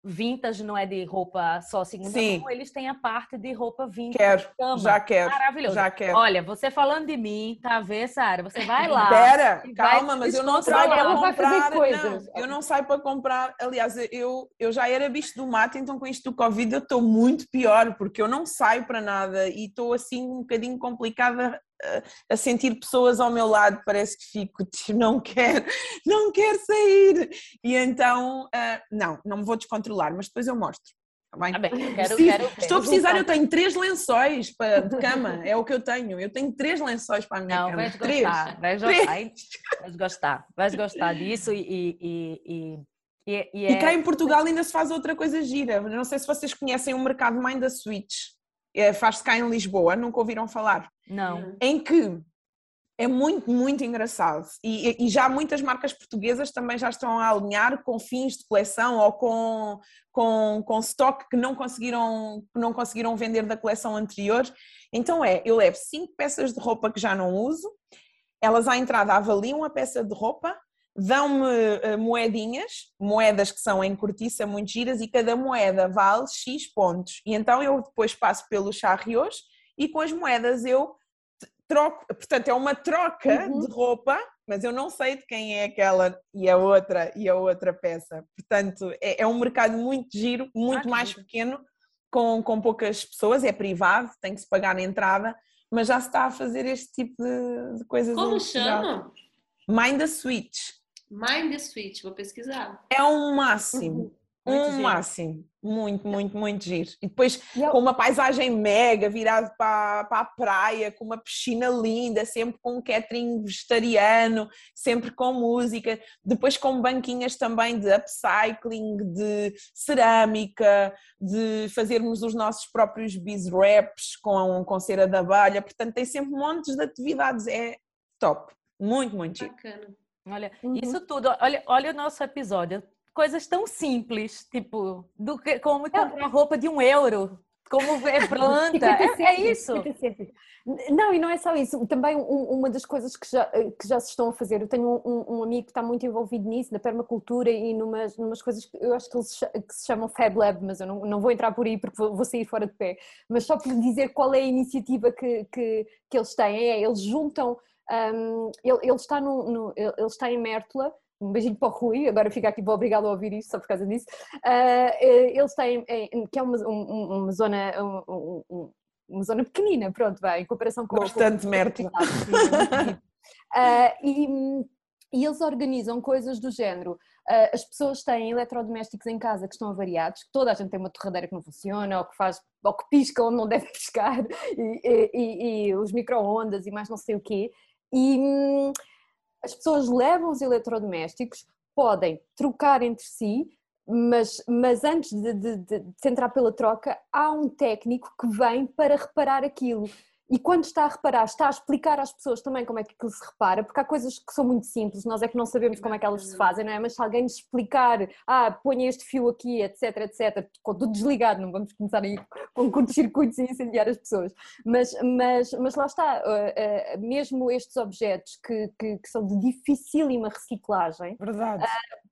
S3: vintage, não é de roupa só segunda
S7: Sim.
S3: mão, eles têm a parte de roupa vintage.
S7: Quero,
S3: cama.
S7: já quero.
S3: Maravilhoso.
S7: Já quero.
S3: Olha, você falando de mim, tá a ver, Sara? Você vai lá.
S7: Pera, calma, mas eu não saio para comprar. Não, eu não saio para comprar. Aliás, eu, eu já era bicho do mato, então com isto do Covid eu estou muito pior, porque eu não saio para nada e estou assim um bocadinho complicada a, a sentir pessoas ao meu lado. Parece que fico, tipo, não quero, não quero sair. E então, ah, não, não me vou descontrolar, mas depois eu mostro. Tá bem?
S3: Tá bem, quero,
S7: Preciso-
S3: quero ver.
S7: Estou a precisar, eu tenho três lençóis para, de cama, é o que eu tenho. Eu tenho três lençóis para a minha
S3: Não,
S7: cama.
S3: vais
S7: três.
S3: gostar, vais gostar, vais gostar, vais gostar disso e, e, e, e, e, E
S7: cá
S3: é...
S7: em Portugal ainda se faz outra coisa gira. Não sei se vocês conhecem o mercado Mind da Switch. É, Faz-se cá em Lisboa, nunca ouviram falar.
S3: Não,
S7: Em que é muito, muito engraçado. E, e já muitas marcas portuguesas também já estão a alinhar com fins de coleção ou com, com, com stock que não, conseguiram, que não conseguiram vender da coleção anterior. Então é, eu levo cinco peças de roupa que já não uso, elas à entrada avaliam a peça de roupa, dão-me eh, moedinhas, moedas que são em cortiça muito giras e cada moeda vale X pontos. E então eu depois passo pelos charrios e com as moedas eu troco, portanto é uma troca
S5: Uhum.
S7: de roupa, mas eu não sei de quem é aquela e a outra e a outra peça. Portanto é, é um mercado muito giro, muito
S3: que
S7: mais pequeno, com, com poucas pessoas, é privado, tem que se pagar na entrada, mas já se está a fazer este tipo de, de coisas.
S6: Como chama?
S7: Mind the Switch.
S6: Mind the Switch, vou pesquisar.
S7: É um máximo.
S3: Uhum.
S7: Um
S3: giro.
S7: máximo. Muito, muito, muito giro. E depois
S5: E eu-
S7: com uma paisagem mega, virado para, para a praia, com uma piscina linda, sempre com um catering vegetariano, sempre com música, depois com banquinhas também de upcycling, de cerâmica, de fazermos os nossos próprios bis wraps com, com cera de abelha. Portanto, tem sempre montes de atividades. É top. Muito, muito giro.
S6: Bacana.
S3: olha,
S5: Uhum.
S3: isso tudo, olha, olha o nosso episódio, coisas tão simples, tipo, do que, como comprar roupa de um euro, como ver planta,
S5: 50
S3: é, é isso.
S5: 50 cêntimos. Não, e não é só isso. Também um- uma das coisas que já, que já se estão a fazer, eu tenho um, um amigo que está muito envolvido nisso, na permacultura e numas, numas coisas que eu acho que, eles, que se chamam Fab Lab, mas eu não, não vou entrar por aí porque vou, vou sair fora de pé. Mas só por dizer qual é a iniciativa que, que, que eles têm, é eles juntam, hum, ele, ele, está no, no- ele está em Mértola, um beijinho para o Rui, agora fica aqui, vou obrigá-lo a ouvir isto só por causa disso. Eh, eles têm, que é uma, um- uma zona, um- um- um- uma zona pequenina, pronto, vai, em comparação com
S7: Bastante
S5: com-
S7: Mértola.
S5: Ah, e, e eles organizam coisas do género. ah, as pessoas têm eletrodomésticos em casa que estão avariados, que toda a gente tem uma torradeira que não funciona, ou que faz, ou que pisca onde não deve piscar, e, e- e- os micro-ondas e mais não sei o quê. E as pessoas levam os eletrodomésticos, podem trocar entre si, mas, mas antes de, de, de, de entrar pela troca, há um técnico que vem para reparar aquilo. E quando está a reparar, está a explicar às pessoas também como é que aquilo se repara, porque há coisas que são muito simples, nós é que não sabemos como é que elas se fazem, não é? Mas se alguém nos explicar, ah, ponha este fio aqui, etc, etc, com tudo desligado, não vamos começar aí com curtos-circuitos e incendiar as pessoas. Mas, mas, mas lá está, uh, uh, mesmo estes objetos que, que, que, são de dificílima reciclagem,
S7: Verdade.
S5: Uh,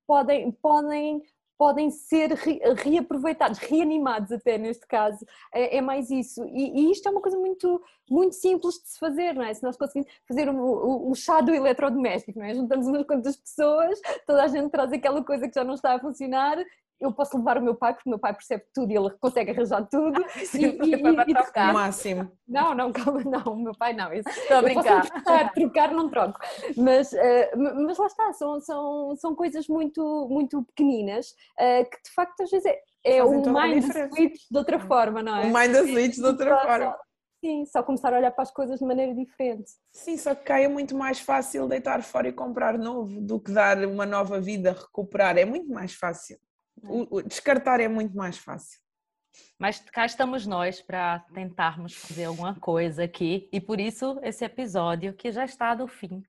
S5: podem, podem podem ser re, reaproveitados, reanimados até neste caso, é, é mais isso. E, e, isto é uma coisa muito, muito simples de se fazer, não é? Se nós conseguimos fazer o, o chá do eletrodoméstico, não é? Juntamos umas quantas pessoas, toda a gente traz aquela coisa que já não está a funcionar eu posso levar o meu pai, porque o meu pai percebe tudo e ele consegue arranjar tudo.
S3: Sim, e, e, vai trocar.
S7: O máximo.
S5: Não, não, calma, não, o meu pai não. Isso,
S3: Estou a brincar.
S5: Trocar, trocar, não troco. Mas, uh, mas lá está, são, são, são coisas muito, muito pequeninas uh, que de facto às vezes é, é o mind switch de outra forma, não é?
S7: O mind switch de outra forma.
S5: Sim, só começar a olhar para as coisas de maneira diferente.
S7: Sim, só que cá é muito mais fácil deitar fora e comprar novo do que dar uma nova vida, recuperar. É muito mais fácil. O, o, descartar é muito mais fácil.
S3: Mas cá estamos nós para tentarmos fazer alguma coisa aqui e por isso esse episódio que já está do fim.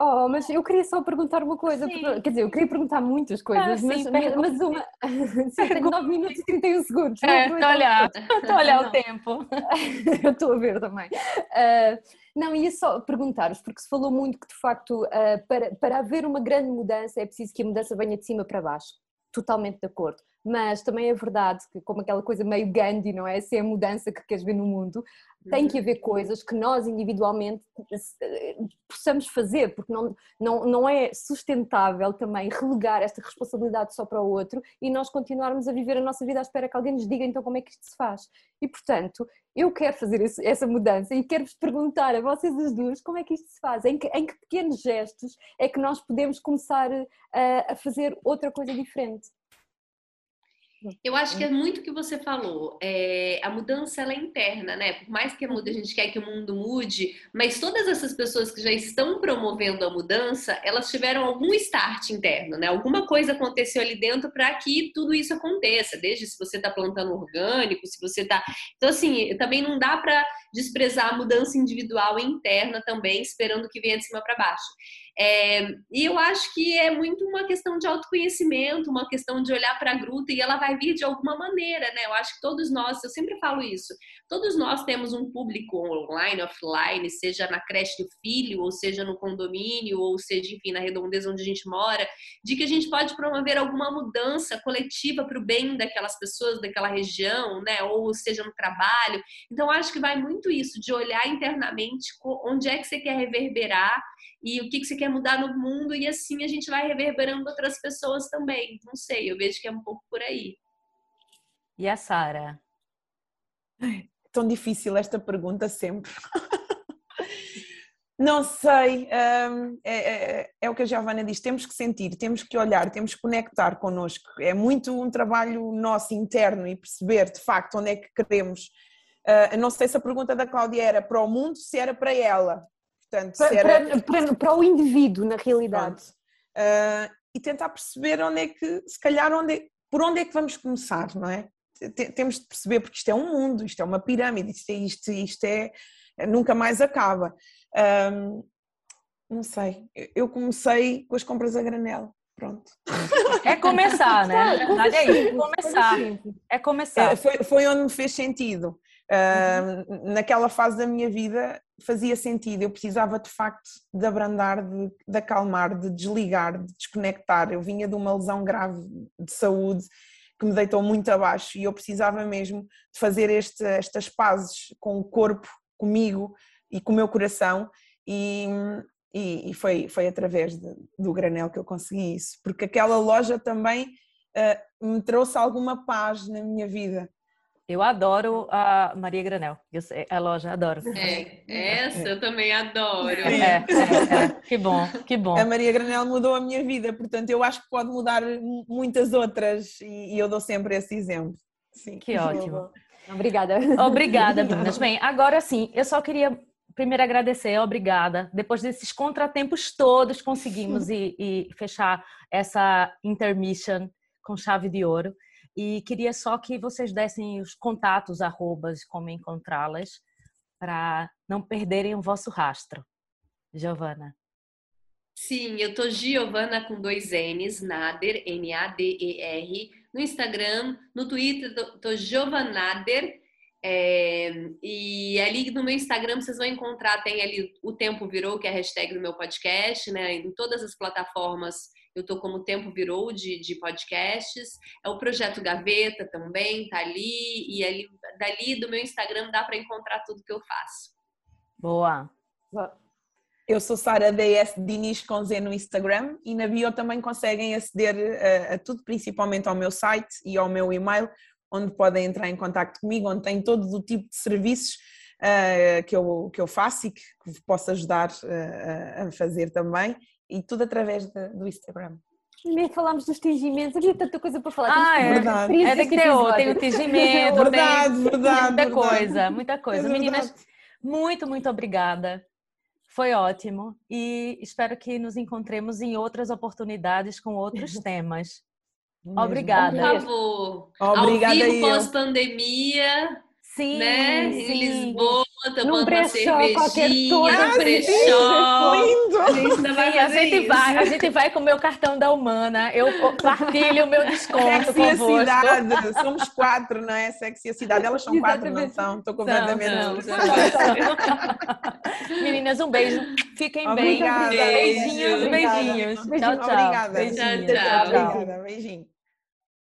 S5: Oh, mas eu queria só perguntar uma coisa, porque, quer dizer, eu queria perguntar muitas coisas, ah, mas, sim, mas, uma. sim, tenho 9 minutos e 31 segundos.
S3: É, estou a olhar, estou a olhar o tempo.
S5: eu estou a ver também. Uh, não, ia só perguntar-vos, porque se falou muito que de facto uh, para, para haver uma grande mudança é preciso que a mudança venha de cima para baixo totalmente de acordo. Mas também é verdade que, como aquela coisa meio Gandhi, não é? Se é a mudança que queres ver no mundo, tem que haver coisas que nós individualmente eh, possamos fazer, porque não, não, não é sustentável também relegar esta responsabilidade só para o outro e nós continuarmos a viver a nossa vida à espera que alguém nos diga então como é que isto se faz. E portanto, eu quero fazer esse, essa mudança e quero-vos perguntar a vocês as duas como é que isto se faz, em que, em que pequenos gestos é que nós podemos começar a, a fazer outra coisa diferente.
S6: Eu acho que é muito o que você falou. É, a mudança ela é interna, né? Por mais que a, a gente quer que o mundo mude, mas todas essas pessoas que já estão promovendo a mudança, elas tiveram algum start interno, né? Alguma coisa aconteceu ali dentro para que tudo isso aconteça. Desde se você está plantando orgânico, se você está. Então, assim, também não dá para desprezar a mudança individual e interna também, esperando que venha de cima para baixo. É, e eu acho que é muito uma questão de autoconhecimento, uma questão de olhar para a gruta e ela vai vir de alguma maneira, né? Eu acho que todos nós, eu sempre falo isso, todos nós temos um público online, offline, seja na creche do filho, ou seja no condomínio, ou seja, enfim, na redondeza onde a gente mora, de que a gente pode promover alguma mudança coletiva para o bem daquelas pessoas, daquela região, né? Ou seja no trabalho. Então, acho que vai muito isso, de olhar internamente onde é que você quer reverberar e o que, que você quer mudar no mundo, e assim a gente vai reverberando outras pessoas também. Não sei, eu vejo que é um pouco por aí.
S3: E a Sara?
S7: Tão difícil esta pergunta sempre. Não sei, hum, é, é, é, o que a Giovana diz, temos que sentir, temos que olhar, temos que conectar connosco. É muito um trabalho nosso interno e perceber de facto onde é que queremos. Uh, não sei se a pergunta da Cláudia era para o mundo, se era para ela.
S5: Portanto, para, era... para, para, o indivíduo, na realidade.
S7: Uh, e tentar perceber onde é que, se calhar, onde é, por onde é que vamos começar, não é? Temos de perceber, porque isto é um mundo, isto é uma pirâmide, isto é, isto, isto é nunca mais acaba. Um, não sei, eu comecei com as compras a granel. Pronto.
S3: É começar, né? Na verdade é isso, começar. É começar.
S7: É, foi, foi onde me fez sentido. Uh, naquela fase da minha vida fazia sentido, eu precisava de facto de abrandar, de, de acalmar, de desligar, de desconectar. Eu vinha de uma lesão grave de saúde que me deitou muito abaixo e eu precisava mesmo de fazer este, estas pazes com o corpo, comigo e com o meu coração e, e, e foi, foi através de, do granel que eu consegui isso, porque aquela loja também uh, me trouxe alguma paz na minha vida
S3: eu adoro a Maria Granel. Eu sei, a loja, adoro.
S6: É, essa eu também adoro.
S3: É, é, é, que bom, que bom.
S7: A Maria Granel mudou a minha vida, portanto eu acho que pode mudar muitas outras e, eu dou sempre esse exemplo.
S3: Sim. Que ótimo.
S5: Obrigada.
S3: Obrigada, meninas. Bem, agora sim, eu só queria primeiro agradecer, obrigada. Depois desses contratempos todos, conseguimos e, e fechar essa intermission com chave de ouro. E queria só que vocês dessem os contatos, arrobas, como encontrá-las, para não perderem o vosso rastro. Giovana.
S6: Sim, eu tô Giovana com dois N's, Nader, N-A-D-E-R, no Instagram, no Twitter, tô, Giovanader. É, e ali no meu Instagram vocês vão encontrar, tem ali o Tempo Virou, que é a hashtag do meu podcast, né? Em todas as plataformas eu tô como Tempo Virou de, de podcasts. É o Projeto Gaveta também, tá ali. E ali, dali do meu Instagram dá para encontrar tudo que eu faço.
S3: Boa.
S7: Eu sou Sara DS Diniz com Z no Instagram e na bio também conseguem aceder a, a, tudo, principalmente ao meu site e ao meu e-mail, onde podem entrar em contato comigo, onde tem todo o tipo de serviços uh, que, eu, que eu faço e que, que posso ajudar uh, a fazer também, e tudo através de, do Instagram.
S5: Nem falámos dos tingimentos, havia tanta coisa para falar.
S3: Ah, é verdade. É que tem, o, tem o tingimento,
S7: verdade,
S3: tem,
S7: verdade,
S3: muita
S7: verdade.
S3: coisa, muita coisa.
S7: É
S3: Meninas, muito, muito obrigada. Foi ótimo e espero que nos encontremos em outras oportunidades com outros temas. Obrigada.
S6: Por favor.
S7: Obrigada
S6: Ao vivo pós-pandemia.
S3: Sim,
S6: né?
S3: sim.
S6: Em Lisboa, tomando
S5: Num qualquer
S6: cervejinha, no brechó.
S7: Lindo!
S6: A gente ainda vai
S3: Sim, a gente
S6: isso.
S3: vai, a gente vai com o meu cartão da Humana. Eu partilho o meu desconto
S7: Sexy cidade, somos quatro, não é? Sexy a cidade, elas são quatro, não são? Estou completamente.
S6: Não.
S3: Meninas, um beijo. Fiquem
S7: Obrigada.
S3: bem. Beijinhos,
S6: Beijo.
S3: beijinhos. Tchau, tchau.
S7: Obrigada.
S3: Beijinhos.
S6: Tchau, tchau.
S7: Obrigada, beijinho.